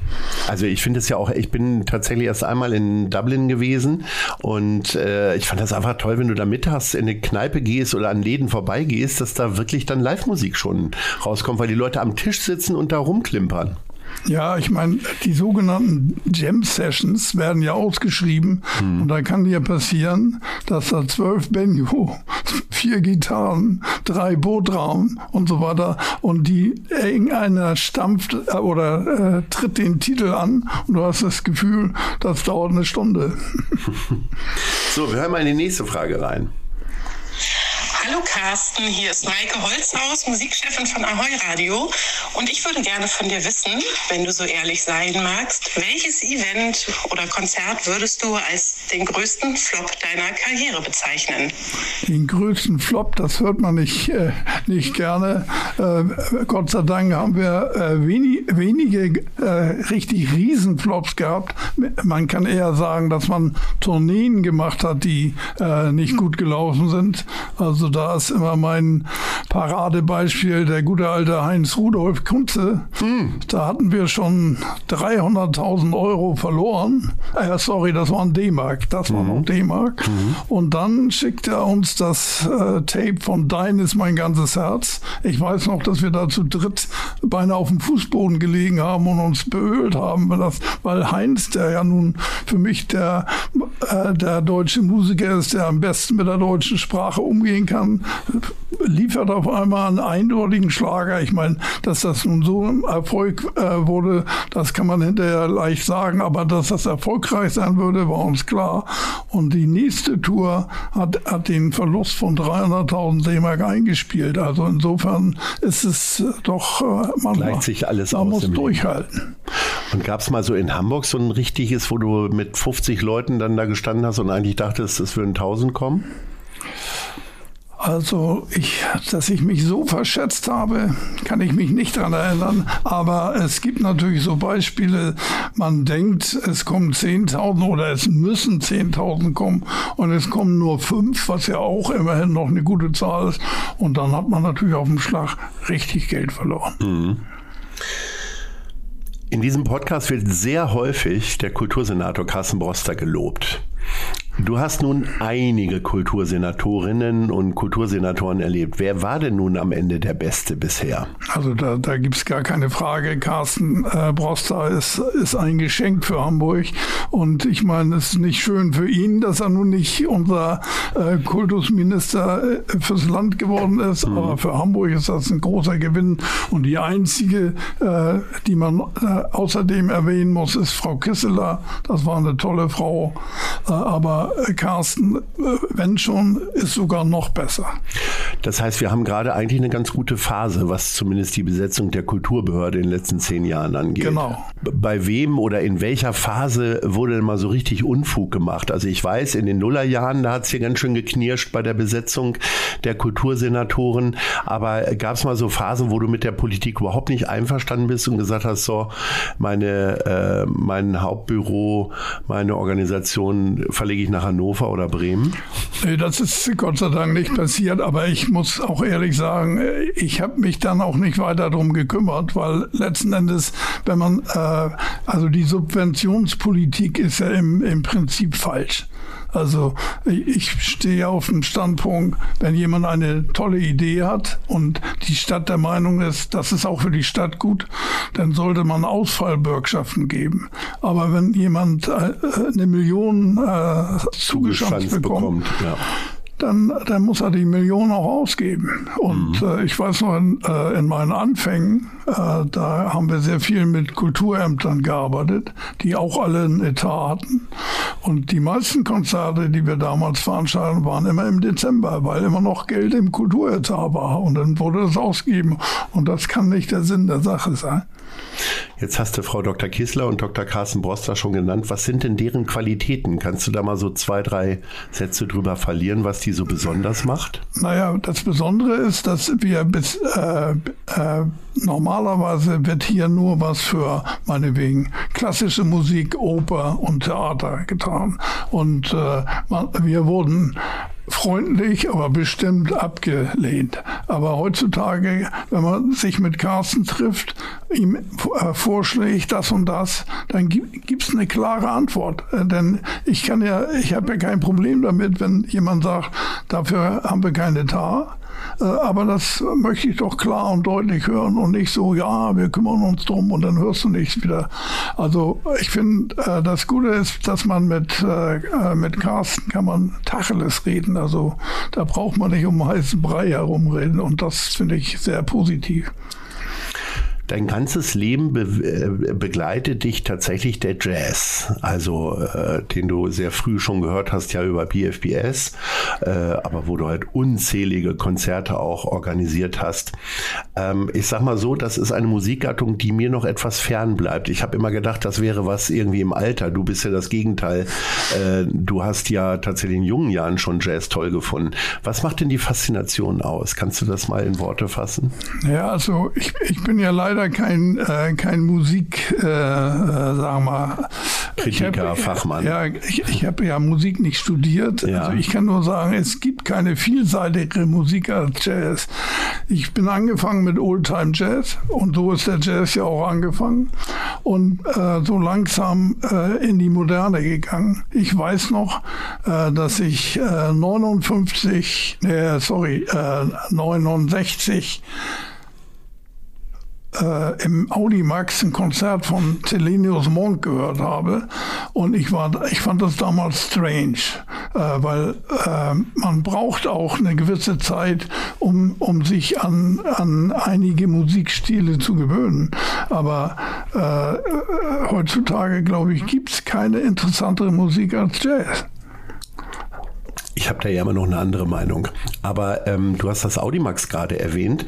[SPEAKER 3] Also ich finde es ja auch, ich bin tatsächlich erst einmal in Dublin gewesen und äh, ich fand das einfach toll, wenn du da mittags in eine Kneipe gehst oder an Läden vorbeigehst, dass da wirklich dann Live-Musik schon rauskommt, weil die Leute am Tisch sitzen und da rumklimpern.
[SPEAKER 1] Ja, ich meine, die sogenannten Jam Sessions werden ja ausgeschrieben hm. und da kann dir passieren, dass da zwölf Banjo, vier Gitarren, drei Bootraum und so weiter und die irgendeiner stampft äh, oder äh, tritt den Titel an und du hast das Gefühl, das dauert eine Stunde.
[SPEAKER 3] so, wir hören mal in die nächste Frage rein.
[SPEAKER 5] Hallo Carsten, hier ist Maike Holzhaus, Musikchefin von Ahoy Radio. Und ich würde gerne von dir wissen, wenn du so ehrlich sein magst, welches Event oder Konzert würdest du als den größten Flop deiner Karriere bezeichnen?
[SPEAKER 1] Den größten Flop, das hört man nicht, äh, nicht gerne. Äh, Gott sei Dank haben wir äh, wenig, wenige äh, richtig Riesenflops gehabt. Man kann eher sagen, dass man Tourneen gemacht hat, die äh, nicht gut gelaufen sind. Also da ist immer mein Paradebeispiel der gute alte Heinz Rudolf Kunze. Mhm. Da hatten wir schon 300.000 Euro verloren. Äh, sorry, das waren D-Mark. Das war mhm. noch D-Mark. Mhm. Und dann schickt er uns das äh, Tape von Dein ist mein ganzes Herz. Ich weiß noch, dass wir da zu dritt beinahe auf dem Fußboden gelegen haben und uns beölt haben, weil, das, weil Heinz, der ja nun für mich der, äh, der deutsche Musiker ist, der am besten mit der deutschen Sprache umgehen kann, Jahren liefert auf einmal einen eindeutigen Schlager. Ich meine, dass das nun so ein Erfolg äh, wurde, das kann man hinterher leicht sagen, aber dass das erfolgreich sein würde, war uns klar. Und die nächste Tour hat, hat den Verlust von 300.000 D-Mark eingespielt. Also insofern ist es doch
[SPEAKER 3] äh, man Gleicht sich alles
[SPEAKER 1] man muss durchhalten.
[SPEAKER 3] Und gab es mal so in Hamburg so ein richtiges, wo du mit 50 Leuten dann da gestanden hast und eigentlich dachtest, es würden 1000 kommen?
[SPEAKER 1] Also, ich, dass ich mich so verschätzt habe, kann ich mich nicht daran erinnern. Aber es gibt natürlich so Beispiele, man denkt, es kommen 10.000 oder es müssen 10.000 kommen und es kommen nur fünf, was ja auch immerhin noch eine gute Zahl ist. Und dann hat man natürlich auf dem Schlag richtig Geld verloren. Mhm.
[SPEAKER 3] In diesem Podcast wird sehr häufig der Kultursenator Carsten Broster gelobt. Du hast nun einige Kultursenatorinnen und Kultursenatoren erlebt. Wer war denn nun am Ende der Beste bisher?
[SPEAKER 1] Also da, da gibt es gar keine Frage. Carsten äh, Broster ist, ist ein Geschenk für Hamburg. Und ich meine, es ist nicht schön für ihn, dass er nun nicht unser äh, Kultusminister äh, fürs Land geworden ist. Mhm. Aber für Hamburg ist das ein großer Gewinn. Und die einzige, äh, die man äh, außerdem erwähnen muss, ist Frau Kisseler. Das war eine tolle Frau. Äh, aber äh, Carsten, äh, wenn schon, ist sogar noch besser.
[SPEAKER 3] Das heißt, wir haben gerade eigentlich eine ganz gute Phase, was zumindest die Besetzung der Kulturbehörde in den letzten zehn Jahren angeht.
[SPEAKER 1] Genau.
[SPEAKER 3] Bei wem oder in welcher Phase wurde denn mal so richtig Unfug gemacht? Also ich weiß, in den Nullerjahren, da hat es hier ganz schön geknirscht bei der Besetzung der Kultursenatoren. Aber gab es mal so Phasen, wo du mit der Politik überhaupt nicht einverstanden bist und gesagt hast, so, meine, äh, mein Hauptbüro, meine Organisation verlege ich nach nach Hannover oder Bremen?
[SPEAKER 1] Das ist Gott sei Dank nicht passiert, aber ich muss auch ehrlich sagen, ich habe mich dann auch nicht weiter darum gekümmert, weil letzten Endes, wenn man, äh, also die Subventionspolitik ist ja im, im Prinzip falsch. Also ich stehe auf dem Standpunkt, wenn jemand eine tolle Idee hat und die Stadt der Meinung ist, das ist auch für die Stadt gut, dann sollte man Ausfallbürgschaften geben. Aber wenn jemand äh, eine Million äh, zugeschanzt bekommt, bekommt ja dann, dann muss er die Million auch ausgeben. Und mhm. äh, ich weiß noch, in, äh, in meinen Anfängen, äh, da haben wir sehr viel mit Kulturämtern gearbeitet, die auch alle einen Etat hatten. Und die meisten Konzerte, die wir damals veranstalten, waren immer im Dezember, weil immer noch Geld im Kulturetat war. Und dann wurde das ausgegeben. Und das kann nicht der Sinn der Sache sein.
[SPEAKER 3] Jetzt hast du Frau Dr. Kissler und Dr. Carsten Broster schon genannt. Was sind denn deren Qualitäten? Kannst du da mal so zwei, drei Sätze drüber verlieren, was die so besonders macht?
[SPEAKER 1] Naja, das Besondere ist, dass wir bis äh, äh, normalerweise wird hier nur was für meinetwegen klassische Musik, Oper und Theater getan. Und äh, wir wurden freundlich, aber bestimmt abgelehnt. Aber heutzutage, wenn man sich mit Carsten trifft, ihm äh, vorschlägt das und das, dann gibt es eine klare Antwort. Äh, denn ich kann ja, ich habe ja kein Problem damit, wenn jemand sagt, dafür haben wir keine Tar. Äh, aber das möchte ich doch klar und deutlich hören und nicht so, ja, wir kümmern uns drum und dann hörst du nichts wieder. Also ich finde, äh, das Gute ist, dass man mit, äh, mit Carsten kann man Tacheles reden. Also da braucht man nicht um heißen Brei herumreden und das finde ich sehr positiv.
[SPEAKER 3] Dein ganzes Leben be äh, begleitet dich tatsächlich der Jazz, also äh, den du sehr früh schon gehört hast, ja über BFBS, äh, aber wo du halt unzählige Konzerte auch organisiert hast. Ähm, ich sag mal so, das ist eine Musikgattung, die mir noch etwas fern bleibt. Ich habe immer gedacht, das wäre was irgendwie im Alter. Du bist ja das Gegenteil. Äh, du hast ja tatsächlich in jungen Jahren schon Jazz toll gefunden. Was macht denn die Faszination aus? Kannst du das mal in Worte fassen?
[SPEAKER 1] Ja, also ich, ich bin ja leider leider kein, äh, kein Musik, äh, äh, sagen wir
[SPEAKER 3] Kritiker,
[SPEAKER 1] hab,
[SPEAKER 3] Fachmann.
[SPEAKER 1] Ja, ich, ich habe ja Musik nicht studiert. Ja. Also ich kann nur sagen, es gibt keine vielseitigere Musik als Jazz. Ich bin angefangen mit Oldtime Jazz und so ist der Jazz ja auch angefangen und äh, so langsam äh, in die Moderne gegangen. Ich weiß noch, äh, dass ich 59, äh, sorry, 69 äh, im Audimax ein Konzert von Celenius Monk gehört habe. Und ich, war, ich fand das damals strange, äh, weil äh, man braucht auch eine gewisse Zeit, um, um sich an, an einige Musikstile zu gewöhnen. Aber äh, heutzutage, glaube ich, gibt es keine interessantere Musik als Jazz.
[SPEAKER 3] Ich habe da ja immer noch eine andere Meinung. Aber ähm, du hast das Audimax gerade erwähnt.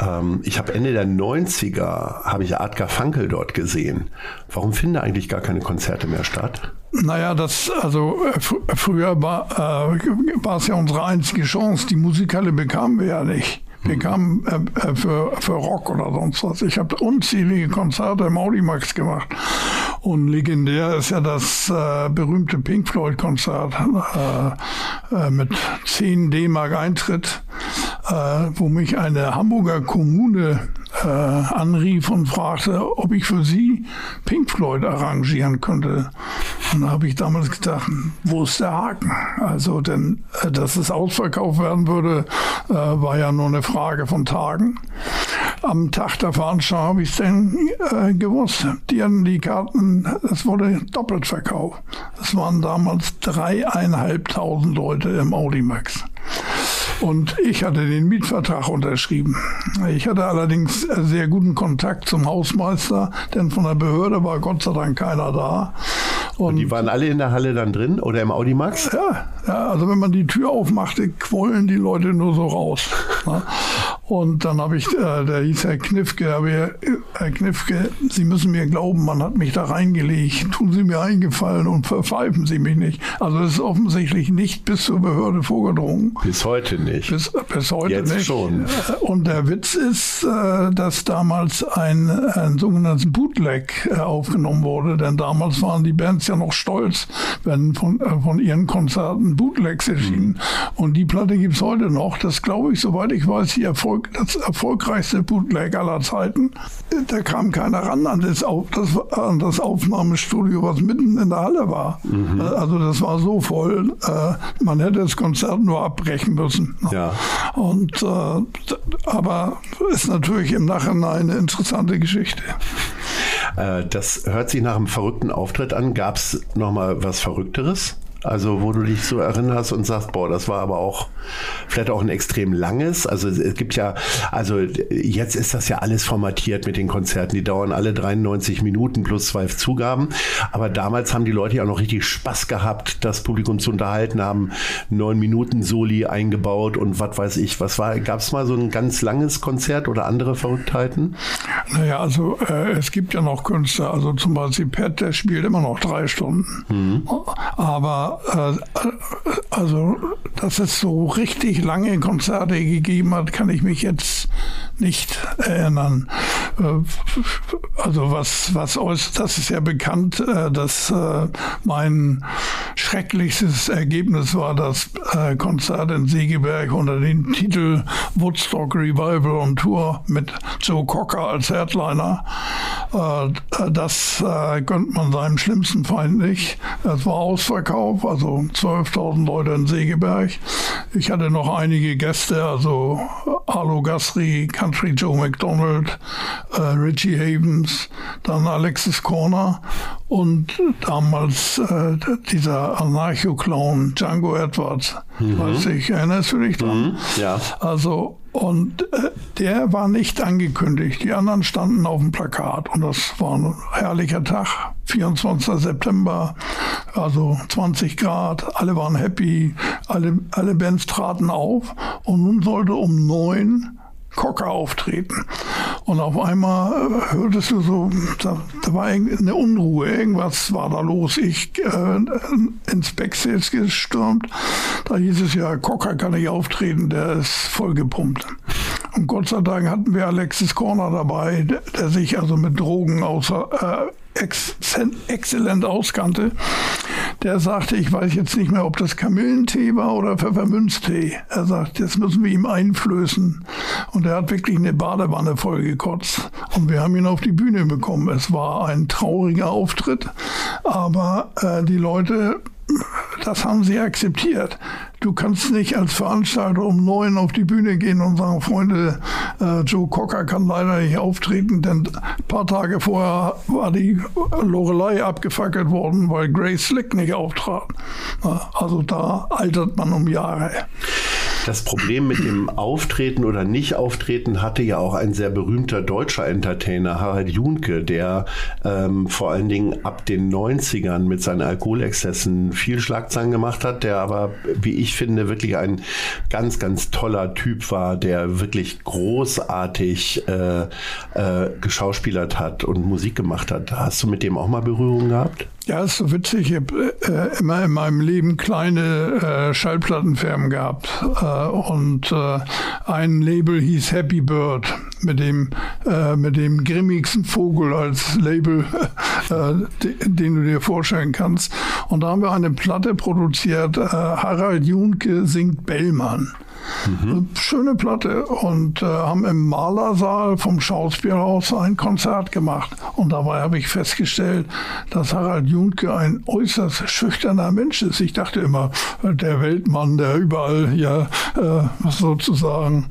[SPEAKER 3] Ähm, ich habe Ende der 90er, habe ich Artgar Funkel dort gesehen. Warum finden da eigentlich gar keine Konzerte mehr statt?
[SPEAKER 1] Naja, das, also äh, fr früher war, äh, es ja unsere einzige Chance. Die Musikhalle bekamen wir ja nicht. Wir kamen äh, äh, für, für Rock oder sonst was. Ich habe unzählige Konzerte im Audimax gemacht. Und legendär ist ja das äh, berühmte Pink Floyd-Konzert äh, äh, mit 10 D-Mark Eintritt, äh, wo mich eine Hamburger Kommune äh, anrief und fragte, ob ich für sie Pink Floyd arrangieren könnte. Und da habe ich damals gedacht, wo ist der Haken? Also, denn äh, dass es ausverkauft werden würde, äh, war ja nur eine Frage von Tagen. Am Tag der Veranstaltung habe ich es dann äh, gewusst. Die die Karten, es wurde doppelt verkauft. Es waren damals dreieinhalbtausend Leute im Audimax. Und ich hatte den Mietvertrag unterschrieben. Ich hatte allerdings sehr guten Kontakt zum Hausmeister, denn von der Behörde war Gott sei Dank keiner da.
[SPEAKER 3] Und, die waren alle in der Halle dann drin oder im Audimax?
[SPEAKER 1] Ja, ja, also wenn man die Tür aufmachte, quollen die Leute nur so raus. Und dann habe ich, äh, der hieß Herr Knifke, aber Herr Knifke, Sie müssen mir glauben, man hat mich da reingelegt. Tun Sie mir eingefallen und verpfeifen Sie mich nicht. Also es ist offensichtlich nicht bis zur Behörde vorgedrungen.
[SPEAKER 3] Bis heute nicht.
[SPEAKER 1] Bis, bis heute
[SPEAKER 3] Jetzt
[SPEAKER 1] nicht.
[SPEAKER 3] schon.
[SPEAKER 1] Und der Witz ist, äh, dass damals ein, ein sogenanntes Bootleg äh, aufgenommen wurde, denn damals waren die Bands ja noch stolz, wenn von, äh, von ihren Konzerten Bootlegs erschienen. Mhm. Und die Platte gibt es heute noch. Das glaube ich, soweit ich weiß, die Erfolg Erfolg, das erfolgreichste Bootleg aller Zeiten. Da kam keiner ran an das, an das Aufnahmestudio, was mitten in der Halle war. Mhm. Also das war so voll, äh, man hätte das Konzert nur abbrechen müssen.
[SPEAKER 3] Ja.
[SPEAKER 1] Und, äh, aber ist natürlich im Nachhinein eine interessante Geschichte.
[SPEAKER 3] Äh, das hört sich nach einem verrückten Auftritt an. Gab es noch mal was Verrückteres? Also wo du dich so erinnerst und sagst, boah, das war aber auch vielleicht auch ein extrem langes. Also es gibt ja, also jetzt ist das ja alles formatiert mit den Konzerten. Die dauern alle 93 Minuten plus zwei Zugaben. Aber damals haben die Leute ja auch noch richtig Spaß gehabt, das Publikum zu unterhalten, haben neun Minuten Soli eingebaut und was weiß ich. Was war, gab es mal so ein ganz langes Konzert oder andere Verrücktheiten?
[SPEAKER 1] Naja, also äh, es gibt ja noch Künstler, also zum Beispiel Pat, der spielt immer noch drei Stunden. Mhm. Aber äh, also, dass es so richtig lange Konzerte gegeben hat, kann ich mich jetzt nicht erinnern. Äh, also was, was das ist ja bekannt, äh, dass mein schrecklichstes Ergebnis war das Konzert in Segeberg unter dem Titel Woodstock Revival on Tour mit Joe Cocker als Headliner. Das gönnt man seinem schlimmsten Feind nicht. Es war ausverkauft also 12.000 Leute in Segeberg. Ich hatte noch einige Gäste, also Arlo Gasri, Country Joe McDonald, äh, Richie Havens, dann Alexis Corner und damals äh, dieser Anarcho-Clown Django Edwards. Mhm. Weiß ich, erinnerst du dich dran?
[SPEAKER 3] Mhm, ja.
[SPEAKER 1] Also und äh, der war nicht angekündigt. Die anderen standen auf dem Plakat und das war ein herrlicher Tag. 24. September, also 20 Grad, alle waren happy, alle, alle Bands traten auf und nun sollte um neun Cocker auftreten. Und auf einmal äh, hörtest du so, da, da war eine Unruhe, irgendwas war da los. Ich äh, ins Backstage gestürmt, da hieß es ja, Cocker kann nicht auftreten, der ist voll gepumpt. Und Gott sei Dank hatten wir Alexis Corner dabei, der, der sich also mit Drogen außer, äh, exzellent auskannte, der sagte, ich weiß jetzt nicht mehr, ob das Kamillentee war oder Pfefferminztee. Er sagt, jetzt müssen wir ihm einflößen. Und er hat wirklich eine Badewanne voll gekotzt. Und wir haben ihn auf die Bühne bekommen. Es war ein trauriger Auftritt, aber äh, die Leute das haben sie akzeptiert. Du kannst nicht als Veranstalter um neun auf die Bühne gehen und sagen, Freunde, Joe Cocker kann leider nicht auftreten, denn ein paar Tage vorher war die Lorelei abgefackelt worden, weil Grace Slick nicht auftrat. Also da altert man um Jahre.
[SPEAKER 3] Das Problem mit dem Auftreten oder Nicht-Auftreten hatte ja auch ein sehr berühmter deutscher Entertainer, Harald Junke, der ähm, vor allen Dingen ab den 90ern mit seinen Alkoholexzessen viel Schlagzeilen gemacht hat, der aber, wie ich finde, wirklich ein ganz, ganz toller Typ war, der wirklich großartig äh, äh, geschauspielert hat und Musik gemacht hat. Hast du mit dem auch mal Berührung gehabt?
[SPEAKER 1] Ja, ist so witzig. Ich habe äh, immer in meinem Leben kleine äh, Schallplattenfirmen gehabt. Und äh, ein Label hieß Happy Bird, mit dem, äh, mit dem grimmigsten Vogel als Label, äh, den du dir vorstellen kannst. Und da haben wir eine Platte produziert, Harald Junke singt Bellmann. Mhm. Schöne Platte und äh, haben im Malersaal vom Schauspielhaus ein Konzert gemacht. Und dabei habe ich festgestellt, dass Harald Junke ein äußerst schüchterner Mensch ist. Ich dachte immer, der Weltmann, der überall hier äh, sozusagen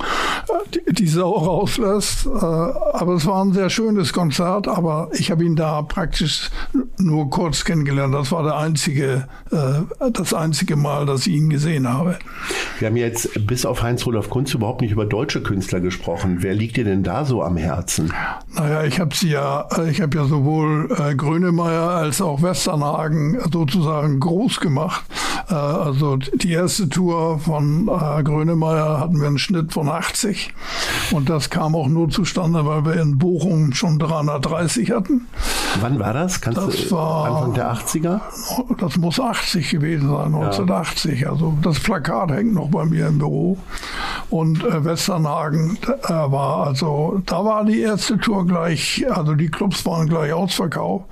[SPEAKER 1] äh, die, die, Sau rauslässt. Äh, aber es war ein sehr schönes Konzert, aber ich habe ihn da praktisch nur kurz kennengelernt. Das war der einzige, äh, das einzige Mal, dass ich ihn gesehen habe.
[SPEAKER 3] Wir haben jetzt bis auf Heinz-Rudolf Kunz überhaupt nicht über deutsche Künstler gesprochen. Wer liegt dir denn da so am Herzen?
[SPEAKER 1] Naja, ich habe sie ja, ich habe ja sowohl äh, Grönemeyer als auch Westernhagen sozusagen groß gemacht. Äh, also die erste Tour von äh, Grönemeyer hatten wir einen Schnitt von 80 und das kam auch nur zustande, weil wir in Bochum schon 330 hatten.
[SPEAKER 3] Wann war das? Kannst
[SPEAKER 1] das
[SPEAKER 3] du
[SPEAKER 1] war,
[SPEAKER 3] Anfang der 80er?
[SPEAKER 1] Das muss 80 gewesen sein, 1980. Ja. Also das Plakat hängt noch bei mir im Büro. Und äh, Westernhagen äh, war also, da war die erste Tour gleich, also die Clubs waren gleich ausverkauft.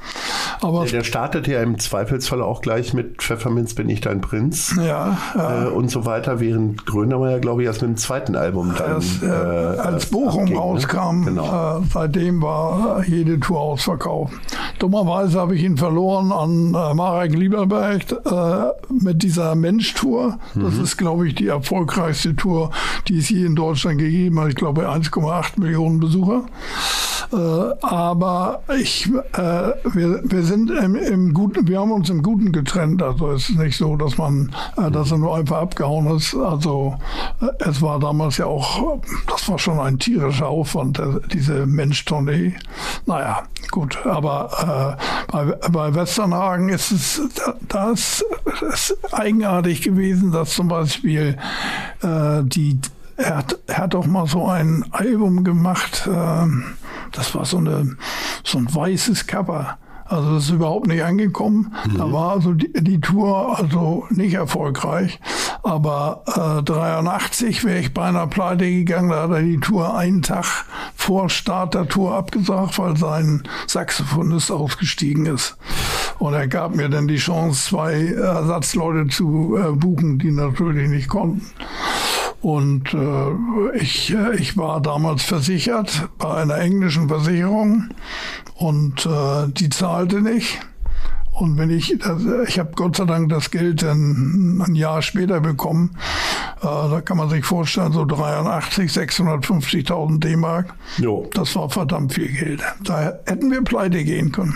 [SPEAKER 3] Aber der, der startete ja im Zweifelsfall auch gleich mit Pfefferminz bin ich dein Prinz
[SPEAKER 1] ja,
[SPEAKER 3] ja. Äh, und so weiter, während Grönemeyer, glaube ich, erst mit dem zweiten Album dann. Das,
[SPEAKER 1] äh, als Bochum abging, ne? rauskam, ne? genau. Äh, seitdem war jede Tour ausverkauft. Dummerweise habe ich ihn verloren an äh, Marek Lieberberg mit dieser Mensch-Tour. Das mhm. ist, glaube ich, die erfolgreichste Tour, die es je in Deutschland gegeben hat. Ich glaube, 1,8 Millionen Besucher. Äh, aber ich, äh, wir, wir sind im, im, Guten, wir haben uns im Guten getrennt. Also es ist nicht so, dass man, äh, dass er nur einfach abgehauen ist. Also äh, es war damals ja auch, das war schon ein tierischer Aufwand, diese Mensch-Tournee. Naja, gut, aber äh, bei, bei Westernhagen ist es, da ist eigenartig gewesen, dass zum Beispiel äh, die er hat, er hat auch mal so ein Album gemacht, äh, das war so, eine, so ein weißes Cover. Also das ist überhaupt nicht angekommen. Mhm. Da war also die, die, Tour also nicht erfolgreich. Aber äh, 83 wäre ich beinahe pleite gegangen. Da hat er die Tour einen Tag vor Start der Tour abgesagt, weil sein Saxophonist ausgestiegen ist. Und er gab mir dann die Chance, zwei Ersatzleute zu äh, buchen, die natürlich nicht konnten. Und äh, ich, äh, ich war damals versichert bei einer englischen Versicherung und äh, die zahlte nicht. Und wenn ich, ich habe Gott sei Dank das Geld ein, ein Jahr später bekommen, äh, da kann man sich vorstellen, so 83, 650.000 D-Mark. Das war verdammt viel Geld. Da hätten wir pleite gehen können.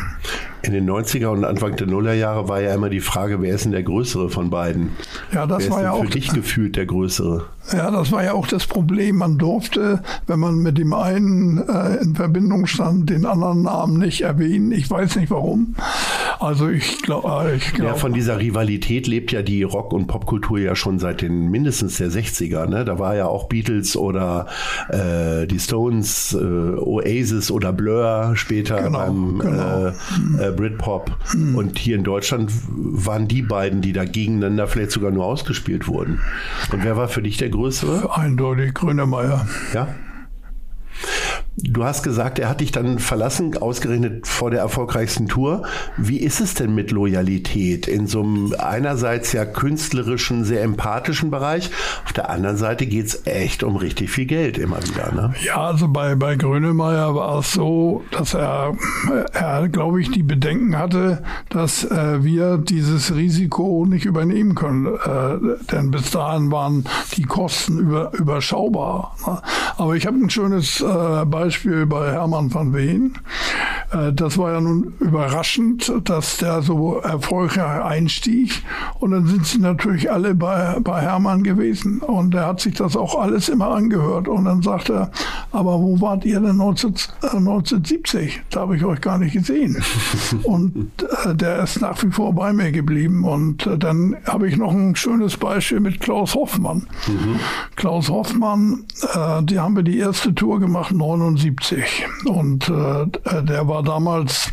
[SPEAKER 3] In den 90er und Anfang der Nullerjahre war ja immer die Frage, wer ist denn der Größere von beiden?
[SPEAKER 1] Ja, das
[SPEAKER 3] wer
[SPEAKER 1] war ja
[SPEAKER 3] auch.
[SPEAKER 1] Für
[SPEAKER 3] dich gefühlt der Größere.
[SPEAKER 1] Ja, das war ja auch das Problem. Man durfte, wenn man mit dem einen äh, in Verbindung stand, den anderen Namen nicht erwähnen. Ich weiß nicht warum. Also ich glaube. Äh, ich glaub,
[SPEAKER 3] ja, von dieser Rivalität lebt ja die Rock- und Popkultur ja schon seit den mindestens der 60er. Ne? Da war ja auch Beatles oder äh, die Stones, äh, Oasis oder Blur später genau, beim genau. Äh, äh, Britpop. Mhm. Und hier in Deutschland waren die beiden, die da gegeneinander vielleicht sogar nur ausgespielt wurden. Und wer war für dich der größere?
[SPEAKER 1] Eindeutig Grünemeier.
[SPEAKER 3] Ja. Du hast gesagt, er hat dich dann verlassen, ausgerechnet vor der erfolgreichsten Tour. Wie ist es denn mit Loyalität in so einem einerseits ja künstlerischen, sehr empathischen Bereich? Auf der anderen Seite geht es echt um richtig viel Geld immer wieder. Ne?
[SPEAKER 1] Ja, also bei, bei Grönemeyer war es so, dass er, er glaube ich, die Bedenken hatte, dass äh, wir dieses Risiko nicht übernehmen können. Äh, denn bis dahin waren die Kosten über, überschaubar. Ne? Aber ich habe ein schönes äh, Beispiel bei Hermann van Ween. Äh, das war ja nun überraschend, dass der so erfolgreich einstieg. Und dann sind sie natürlich alle bei, bei Hermann gewesen. Und er hat sich das auch alles immer angehört. Und dann sagt er, aber wo wart ihr denn 19, äh, 1970? Da habe ich euch gar nicht gesehen. Und äh, der ist nach wie vor bei mir geblieben. Und äh, dann habe ich noch ein schönes Beispiel mit Klaus Hoffmann. Mhm. Klaus Hoffmann, äh, die haben wir die erste Tour gemacht, 79. 1970. Und äh, der war damals,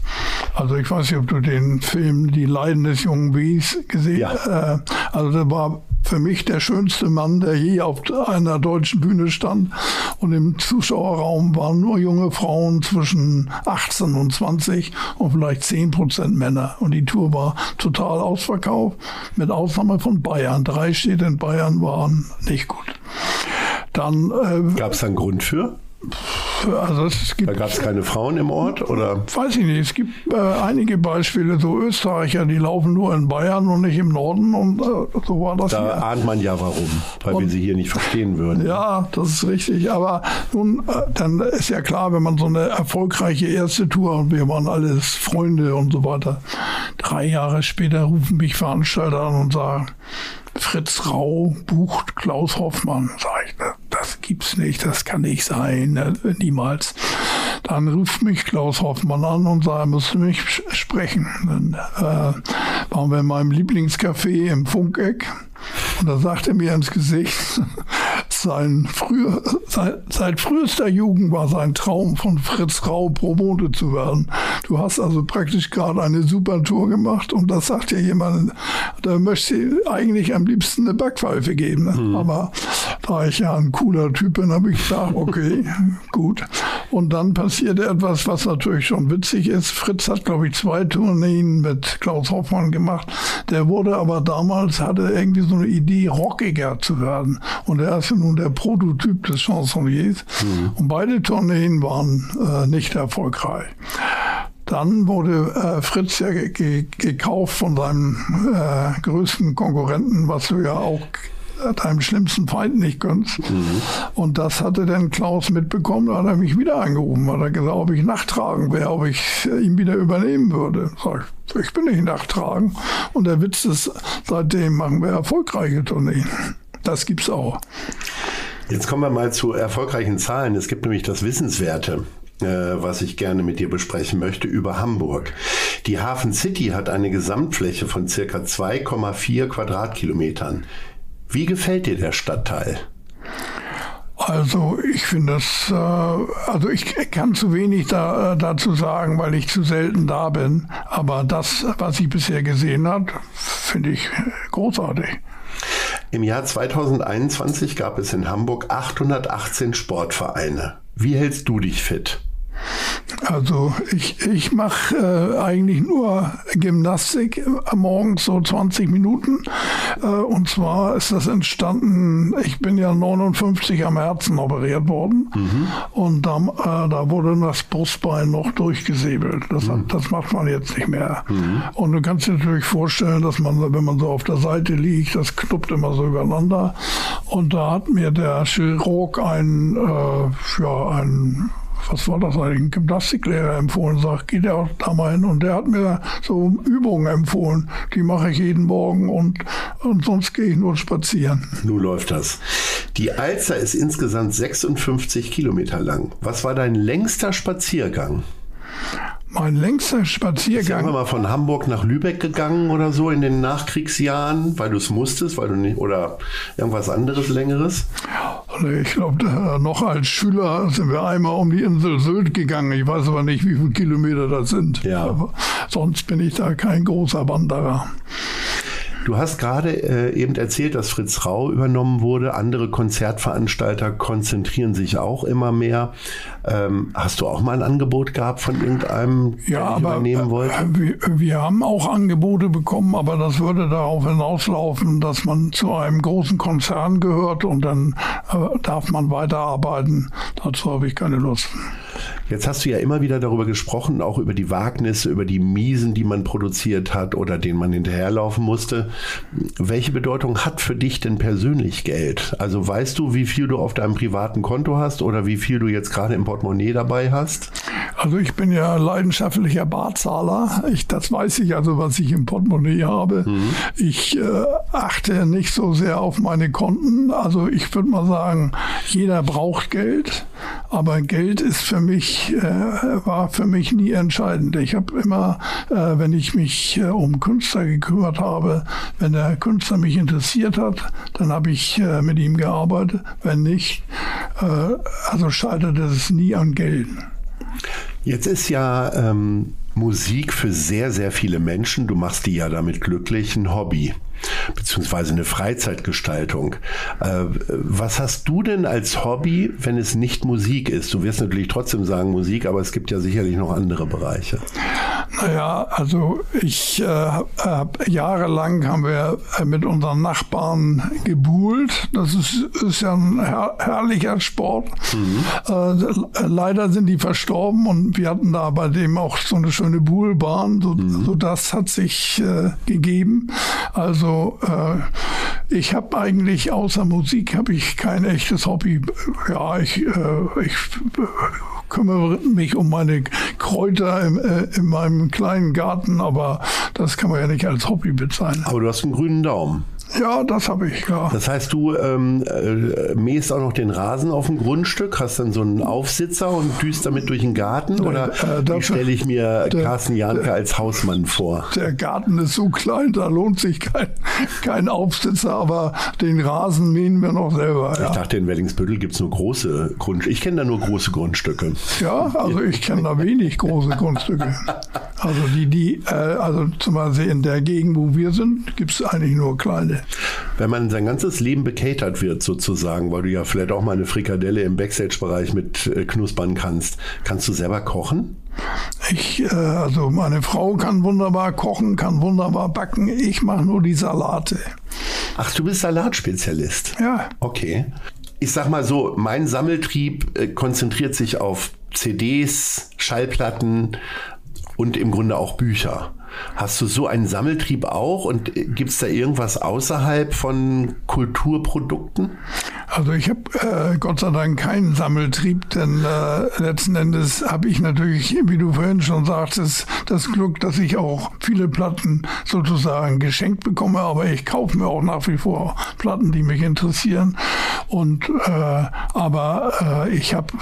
[SPEAKER 1] also ich weiß nicht, ob du den Film Die Leiden des jungen Wies gesehen hast. Ja. Äh, also der war für mich der schönste Mann, der je auf einer deutschen Bühne stand. Und im Zuschauerraum waren nur junge Frauen zwischen 18 und 20 und vielleicht 10 Prozent Männer. Und die Tour war total ausverkauft, mit Ausnahme von Bayern. Drei Städte in Bayern waren nicht gut.
[SPEAKER 3] Dann äh, gab es einen Grund für? Also es gibt, da gab es keine Frauen im Ort oder?
[SPEAKER 1] Weiß ich nicht. Es gibt äh, einige Beispiele, so Österreicher, die laufen nur in Bayern und nicht im Norden und äh, so war das.
[SPEAKER 3] Da hier. ahnt man ja warum, weil und, wir sie hier nicht verstehen würden.
[SPEAKER 1] Ja, das ist richtig. Aber nun, äh, dann ist ja klar, wenn man so eine erfolgreiche erste Tour und wir waren alles Freunde und so weiter. Drei Jahre später rufen mich Veranstalter an und sagen, Fritz Rau bucht Klaus Hoffmann. Sag ich, das gibt's nicht, das kann nicht sein, ne, niemals. Dann ruft mich Klaus Hoffmann an und sagt, er müsste mich sprechen. Dann äh, waren wir in meinem Lieblingscafé im Funkeck und da sagt er mir ins Gesicht, sein früher, seit, seit frühester Jugend war sein Traum, von Fritz Rau Promote zu werden. Du hast also praktisch gerade eine super Tour gemacht und das sagt dir jemand, da möchte ich eigentlich am liebsten eine Backpfeife geben. Ne? Mhm. Aber da ich ja ein cooler Typ bin, habe ich gesagt, okay, gut. Und dann passierte etwas, was natürlich schon witzig ist. Fritz hat, glaube ich, zwei Tourneen mit Klaus Hoffmann gemacht. Der wurde aber damals, hatte irgendwie so eine Idee, rockiger zu werden. Und er ist nun der Prototyp des Chansonniers. Mhm. Und beide Tourneen waren äh, nicht erfolgreich. Dann wurde äh, Fritz ja ge gekauft von seinem äh, größten Konkurrenten, was du ja auch deinem schlimmsten Feind nicht gönnst. Mhm. Und das hatte dann Klaus mitbekommen, da hat er mich wieder angerufen, hat er gesagt, ob ich nachtragen wäre, ob ich ihn wieder übernehmen würde. Sag ich, ich bin nicht nachtragen. Und der Witz ist, seitdem machen wir erfolgreiche Tourneen. Das gibt's auch.
[SPEAKER 3] Jetzt kommen wir mal zu erfolgreichen Zahlen. Es gibt nämlich das Wissenswerte äh, was ich gerne mit dir besprechen möchte, über Hamburg. Die Hafen City hat eine Gesamtfläche von circa 2,4 Quadratkilometern. Wie gefällt dir der Stadtteil?
[SPEAKER 1] Also ich finde das, äh, also ich kann zu wenig da, äh, dazu sagen, weil ich zu selten da bin. Aber das, was ich bisher gesehen habe, finde ich großartig.
[SPEAKER 3] Im Jahr 2021 gab es in Hamburg 818 Sportvereine. Wie hältst du dich fit?
[SPEAKER 1] Also ich, ich mache äh, eigentlich nur Gymnastik äh, morgens so 20 Minuten. Äh, und zwar ist das entstanden, ich bin ja 59 am Herzen operiert worden. Mhm. Und da, äh, da wurde das Brustbein noch durchgesäbelt. Das, mhm. das macht man jetzt nicht mehr. Mhm. Und du kannst dir natürlich vorstellen, dass man, wenn man so auf der Seite liegt, das knuppt immer so übereinander. Und da hat mir der Chirurg ein, äh, ja, ein was war das eigentlich, ein Gymnastiklehrer empfohlen, sagt, geht er auch da mal hin. Und der hat mir so Übungen empfohlen, die mache ich jeden Morgen und, und sonst gehe ich nur spazieren.
[SPEAKER 3] Nun läuft das. Die Alster ist insgesamt 56 Kilometer lang. Was war dein längster Spaziergang?
[SPEAKER 1] Mein längster Spaziergang.
[SPEAKER 3] Sind wir mal von Hamburg nach Lübeck gegangen oder so in den Nachkriegsjahren, weil du es musstest, weil du nicht oder irgendwas anderes längeres?
[SPEAKER 1] Ich glaube, noch als Schüler sind wir einmal um die Insel Sylt gegangen. Ich weiß aber nicht, wie viele Kilometer das sind. Ja. Aber sonst bin ich da kein großer Wanderer.
[SPEAKER 3] Du hast gerade äh, eben erzählt, dass Fritz Rau übernommen wurde. Andere Konzertveranstalter konzentrieren sich auch immer mehr. Ähm, hast du auch mal ein Angebot gehabt von irgendeinem,
[SPEAKER 1] ja, aber, übernehmen wollte? Äh, wir, wir, haben auch Angebote bekommen, aber das würde darauf hinauslaufen, dass man zu einem großen Konzern gehört und dann äh, darf man weiterarbeiten. Dazu habe ich keine Lust.
[SPEAKER 3] Jetzt hast du ja immer wieder darüber gesprochen, auch über die Wagnisse, über die Miesen, die man produziert hat oder denen man hinterherlaufen musste. Welche Bedeutung hat für dich denn persönlich Geld? Also weißt du, wie viel du auf deinem privaten Konto hast oder wie viel du jetzt gerade im Portemonnaie dabei hast?
[SPEAKER 1] Also ich bin ja leidenschaftlicher Barzahler. Ich, das weiß ich also, was ich im Portemonnaie habe. Mhm. Ich äh, achte nicht so sehr auf meine Konten. Also ich würde mal sagen, jeder braucht Geld, aber Geld ist für mich, äh, war für mich nie entscheidend. Ich habe immer, äh, wenn ich mich äh, um Künstler gekümmert habe, wenn der Künstler mich interessiert hat, dann habe ich äh, mit ihm gearbeitet. Wenn nicht, äh, also scheiterte es nie an Geld.
[SPEAKER 3] Jetzt ist ja ähm, Musik für sehr, sehr viele Menschen, du machst die ja damit glücklich, ein Hobby. Beziehungsweise eine Freizeitgestaltung. Äh, was hast du denn als Hobby, wenn es nicht Musik ist? Du wirst natürlich trotzdem sagen Musik, aber es gibt ja sicherlich noch andere Bereiche.
[SPEAKER 1] Naja, also ich äh, hab, jahrelang haben wir mit unseren Nachbarn gebuhlt. Das ist, ist ja ein her herrlicher Sport. Mhm. Äh, leider sind die verstorben und wir hatten da bei dem auch so eine schöne Buhlbahn. So, mhm. so das hat sich äh, gegeben. Also äh, ich habe eigentlich außer Musik habe ich kein echtes Hobby. Ja, ich, äh, ich kümmere mich um meine Kräuter im, äh, in meinem kleinen Garten, aber das kann man ja nicht als Hobby bezeichnen.
[SPEAKER 3] Aber du hast einen grünen Daumen.
[SPEAKER 1] Ja, das habe ich, ja.
[SPEAKER 3] Das heißt, du ähm, äh, mähst auch noch den Rasen auf dem Grundstück, hast dann so einen Aufsitzer und düst damit durch den Garten? Oder äh, wie stelle ich mir der, Carsten Janke der, als Hausmann vor?
[SPEAKER 1] Der Garten ist so klein, da lohnt sich kein, kein Aufsitzer, aber den Rasen mähen wir noch selber.
[SPEAKER 3] Ich dachte, in Wellingsbüttel gibt es nur große Grundstücke. Ich kenne da nur große Grundstücke.
[SPEAKER 1] Ja, also ich kenne da wenig große Grundstücke. Also die, die, äh, also zum Beispiel in der Gegend, wo wir sind, gibt es eigentlich nur kleine.
[SPEAKER 3] Wenn man sein ganzes Leben bekatert wird sozusagen, weil du ja vielleicht auch mal eine Frikadelle im Backstage-Bereich mit äh, knuspern kannst, kannst du selber kochen?
[SPEAKER 1] Ich, äh, also meine Frau kann wunderbar kochen, kann wunderbar backen. Ich mache nur die Salate.
[SPEAKER 3] Ach, du bist Salatspezialist?
[SPEAKER 1] Ja.
[SPEAKER 3] Okay. Ich sag mal so, mein Sammeltrieb äh, konzentriert sich auf CDs, Schallplatten und im Grunde auch Bücher. Hast du so einen Sammeltrieb auch und gibt es da irgendwas außerhalb von Kulturprodukten?
[SPEAKER 1] Also ich habe äh, Gott sei Dank keinen Sammeltrieb, denn äh, letzten Endes habe ich natürlich, wie du vorhin schon sagtest, das Glück, dass ich auch viele Platten sozusagen geschenkt bekomme, aber ich kaufe mir auch nach wie vor Platten, die mich interessieren. Und äh, aber äh, ich habe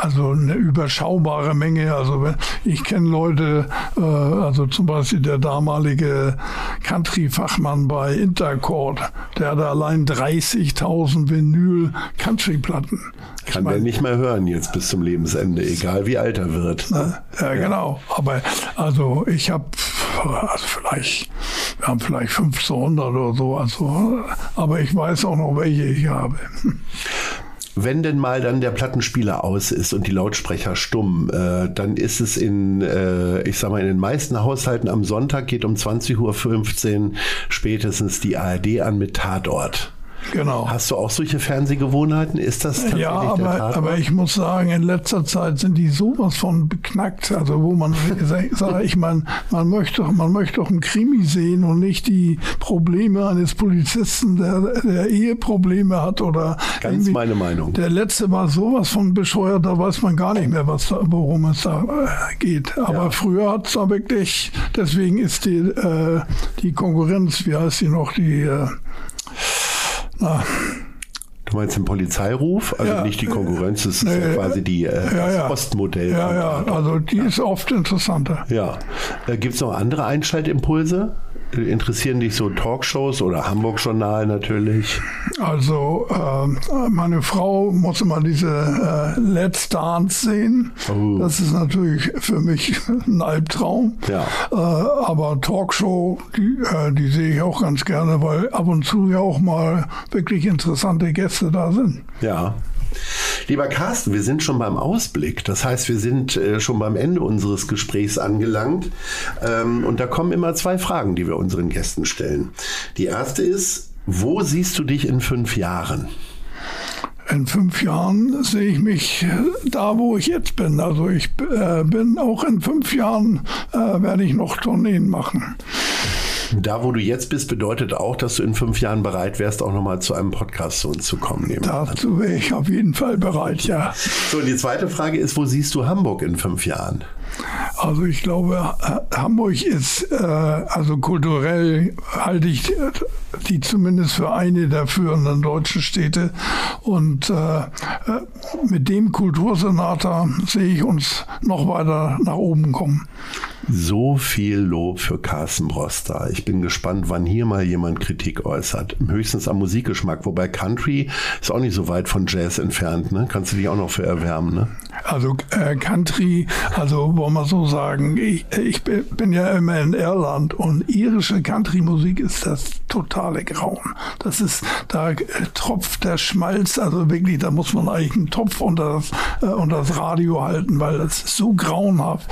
[SPEAKER 1] also eine überschaubare Menge. Also ich kenne Leute, äh, also zum Beispiel der damalige Country-Fachmann bei Intercord, der hatte allein 30.000 Vinyl-Country-Platten.
[SPEAKER 3] Kann der nicht mehr hören jetzt bis zum Lebensende, egal wie alt er wird.
[SPEAKER 1] Na, ja, ja, genau. Aber also ich habe also vielleicht, wir haben vielleicht 1500 oder so, also, aber ich weiß auch noch, welche ich habe.
[SPEAKER 3] Wenn denn mal dann der Plattenspieler aus ist und die Lautsprecher stumm, äh, dann ist es in, äh, ich sag mal, in den meisten Haushalten am Sonntag geht um 20.15 Uhr spätestens die ARD an mit Tatort.
[SPEAKER 1] Genau.
[SPEAKER 3] Hast du auch solche Fernsehgewohnheiten? Ist das tatsächlich
[SPEAKER 1] Ja, aber, aber ich muss sagen, in letzter Zeit sind die sowas von beknackt. Also wo man sagt, ich meine, man möchte, man möchte doch einen Krimi sehen und nicht die Probleme eines Polizisten, der, der Eheprobleme hat oder
[SPEAKER 3] ganz meine Meinung.
[SPEAKER 1] Der letzte war sowas von bescheuert, da weiß man gar nicht mehr, was da, worum es da äh, geht. Aber ja. früher hat es da wirklich, deswegen ist die, äh, die Konkurrenz, wie heißt sie noch, die äh,
[SPEAKER 3] Ah. Du meinst den Polizeiruf? Also ja, nicht die Konkurrenz, das ist ja quasi die, äh, ja, das Postmodell.
[SPEAKER 1] Ja, ja, also die ist oft interessanter.
[SPEAKER 3] Ja. Äh, Gibt es noch andere Einschaltimpulse? Interessieren dich so Talkshows oder Hamburg Journal natürlich?
[SPEAKER 1] Also äh, meine Frau muss immer diese äh, Let's Dance sehen. Oh. Das ist natürlich für mich ein Albtraum.
[SPEAKER 3] Ja.
[SPEAKER 1] Äh, aber Talkshow, die, äh, die sehe ich auch ganz gerne, weil ab und zu ja auch mal wirklich interessante Gäste da sind.
[SPEAKER 3] Ja. Lieber Carsten, wir sind schon beim Ausblick. Das heißt, wir sind äh, schon beim Ende unseres Gesprächs angelangt. Ähm, und da kommen immer zwei Fragen, die wir unseren Gästen stellen. Die erste ist, wo siehst du dich in fünf Jahren?
[SPEAKER 1] In fünf Jahren sehe ich mich da, wo ich jetzt bin. Also ich äh, bin auch in fünf Jahren, äh, werde ich noch Tourneen machen.
[SPEAKER 3] Da, wo du jetzt bist, bedeutet auch, dass du in fünf Jahren bereit wärst, auch nochmal zu einem Podcast zu uns zu kommen.
[SPEAKER 1] Dazu wäre ich auf jeden Fall bereit, ja.
[SPEAKER 3] So, und die zweite Frage ist, wo siehst du Hamburg in fünf Jahren?
[SPEAKER 1] Also ich glaube, Hamburg ist, äh, also kulturell halte ich die zumindest für eine der führenden deutschen Städte. Und äh, äh mit dem Kultursenator sehe ich uns noch weiter nach oben kommen.
[SPEAKER 3] So viel Lob für Carsten Broster. Ich bin gespannt, wann hier mal jemand Kritik äußert. Höchstens am Musikgeschmack. Wobei Country ist auch nicht so weit von Jazz entfernt. Ne? Kannst du dich auch noch für erwärmen. Ne?
[SPEAKER 1] Also äh, Country, also wollen wir so sagen, ich, ich bin ja immer in Irland und irische Country-Musik ist das totale Grauen. Das ist, da äh, tropft der Schmalz, also wirklich, da muss man eigentlich einen Topf unter das, äh, unter das Radio halten, weil das ist so grauenhaft.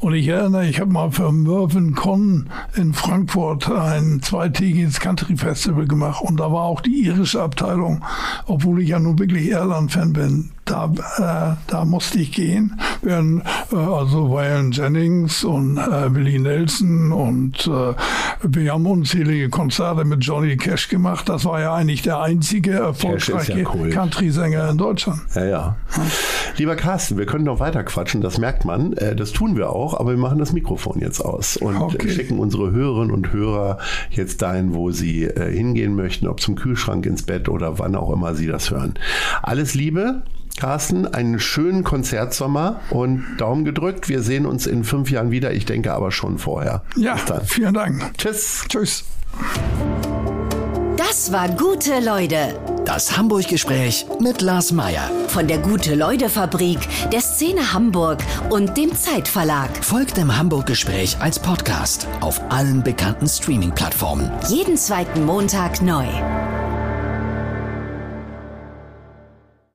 [SPEAKER 1] Und ich erinnere, ich habe mal für Mervyn Con in Frankfurt ein zweitägiges Country Festival gemacht. Und da war auch die irische Abteilung, obwohl ich ja nun wirklich Irland-Fan bin, da, äh, da musste ich gehen. Während, äh, also Wayan Jennings und äh, Willie Nelson und äh, wir haben unzählige Konzerte mit Johnny Cash gemacht. Das war ja eigentlich der einzige erfolgreiche ja cool. Country-Sänger in Deutschland.
[SPEAKER 3] Ja, ja. Lieber Carsten, wir können noch weiter quatschen, das merkt man. Äh, das tun wir auch, aber wir machen das Mikrofon jetzt aus und okay. schicken unsere Hörerinnen und Hörer jetzt dahin, wo sie äh, hingehen möchten, ob zum Kühlschrank, ins Bett oder wann auch immer sie das hören. Alles Liebe, Carsten, einen schönen Konzertsommer und Daumen gedrückt. Wir sehen uns in fünf Jahren wieder. Ich denke aber schon vorher.
[SPEAKER 1] Ja, vielen Dank.
[SPEAKER 3] Tschüss.
[SPEAKER 1] Tschüss.
[SPEAKER 2] Das war Gute Leute.
[SPEAKER 6] Das Hamburg-Gespräch mit Lars Meier.
[SPEAKER 2] Von der Gute-Leute-Fabrik, der Szene Hamburg und dem Zeitverlag.
[SPEAKER 6] Folgt dem Hamburg-Gespräch als Podcast auf allen bekannten Streaming-Plattformen.
[SPEAKER 2] Jeden zweiten Montag neu.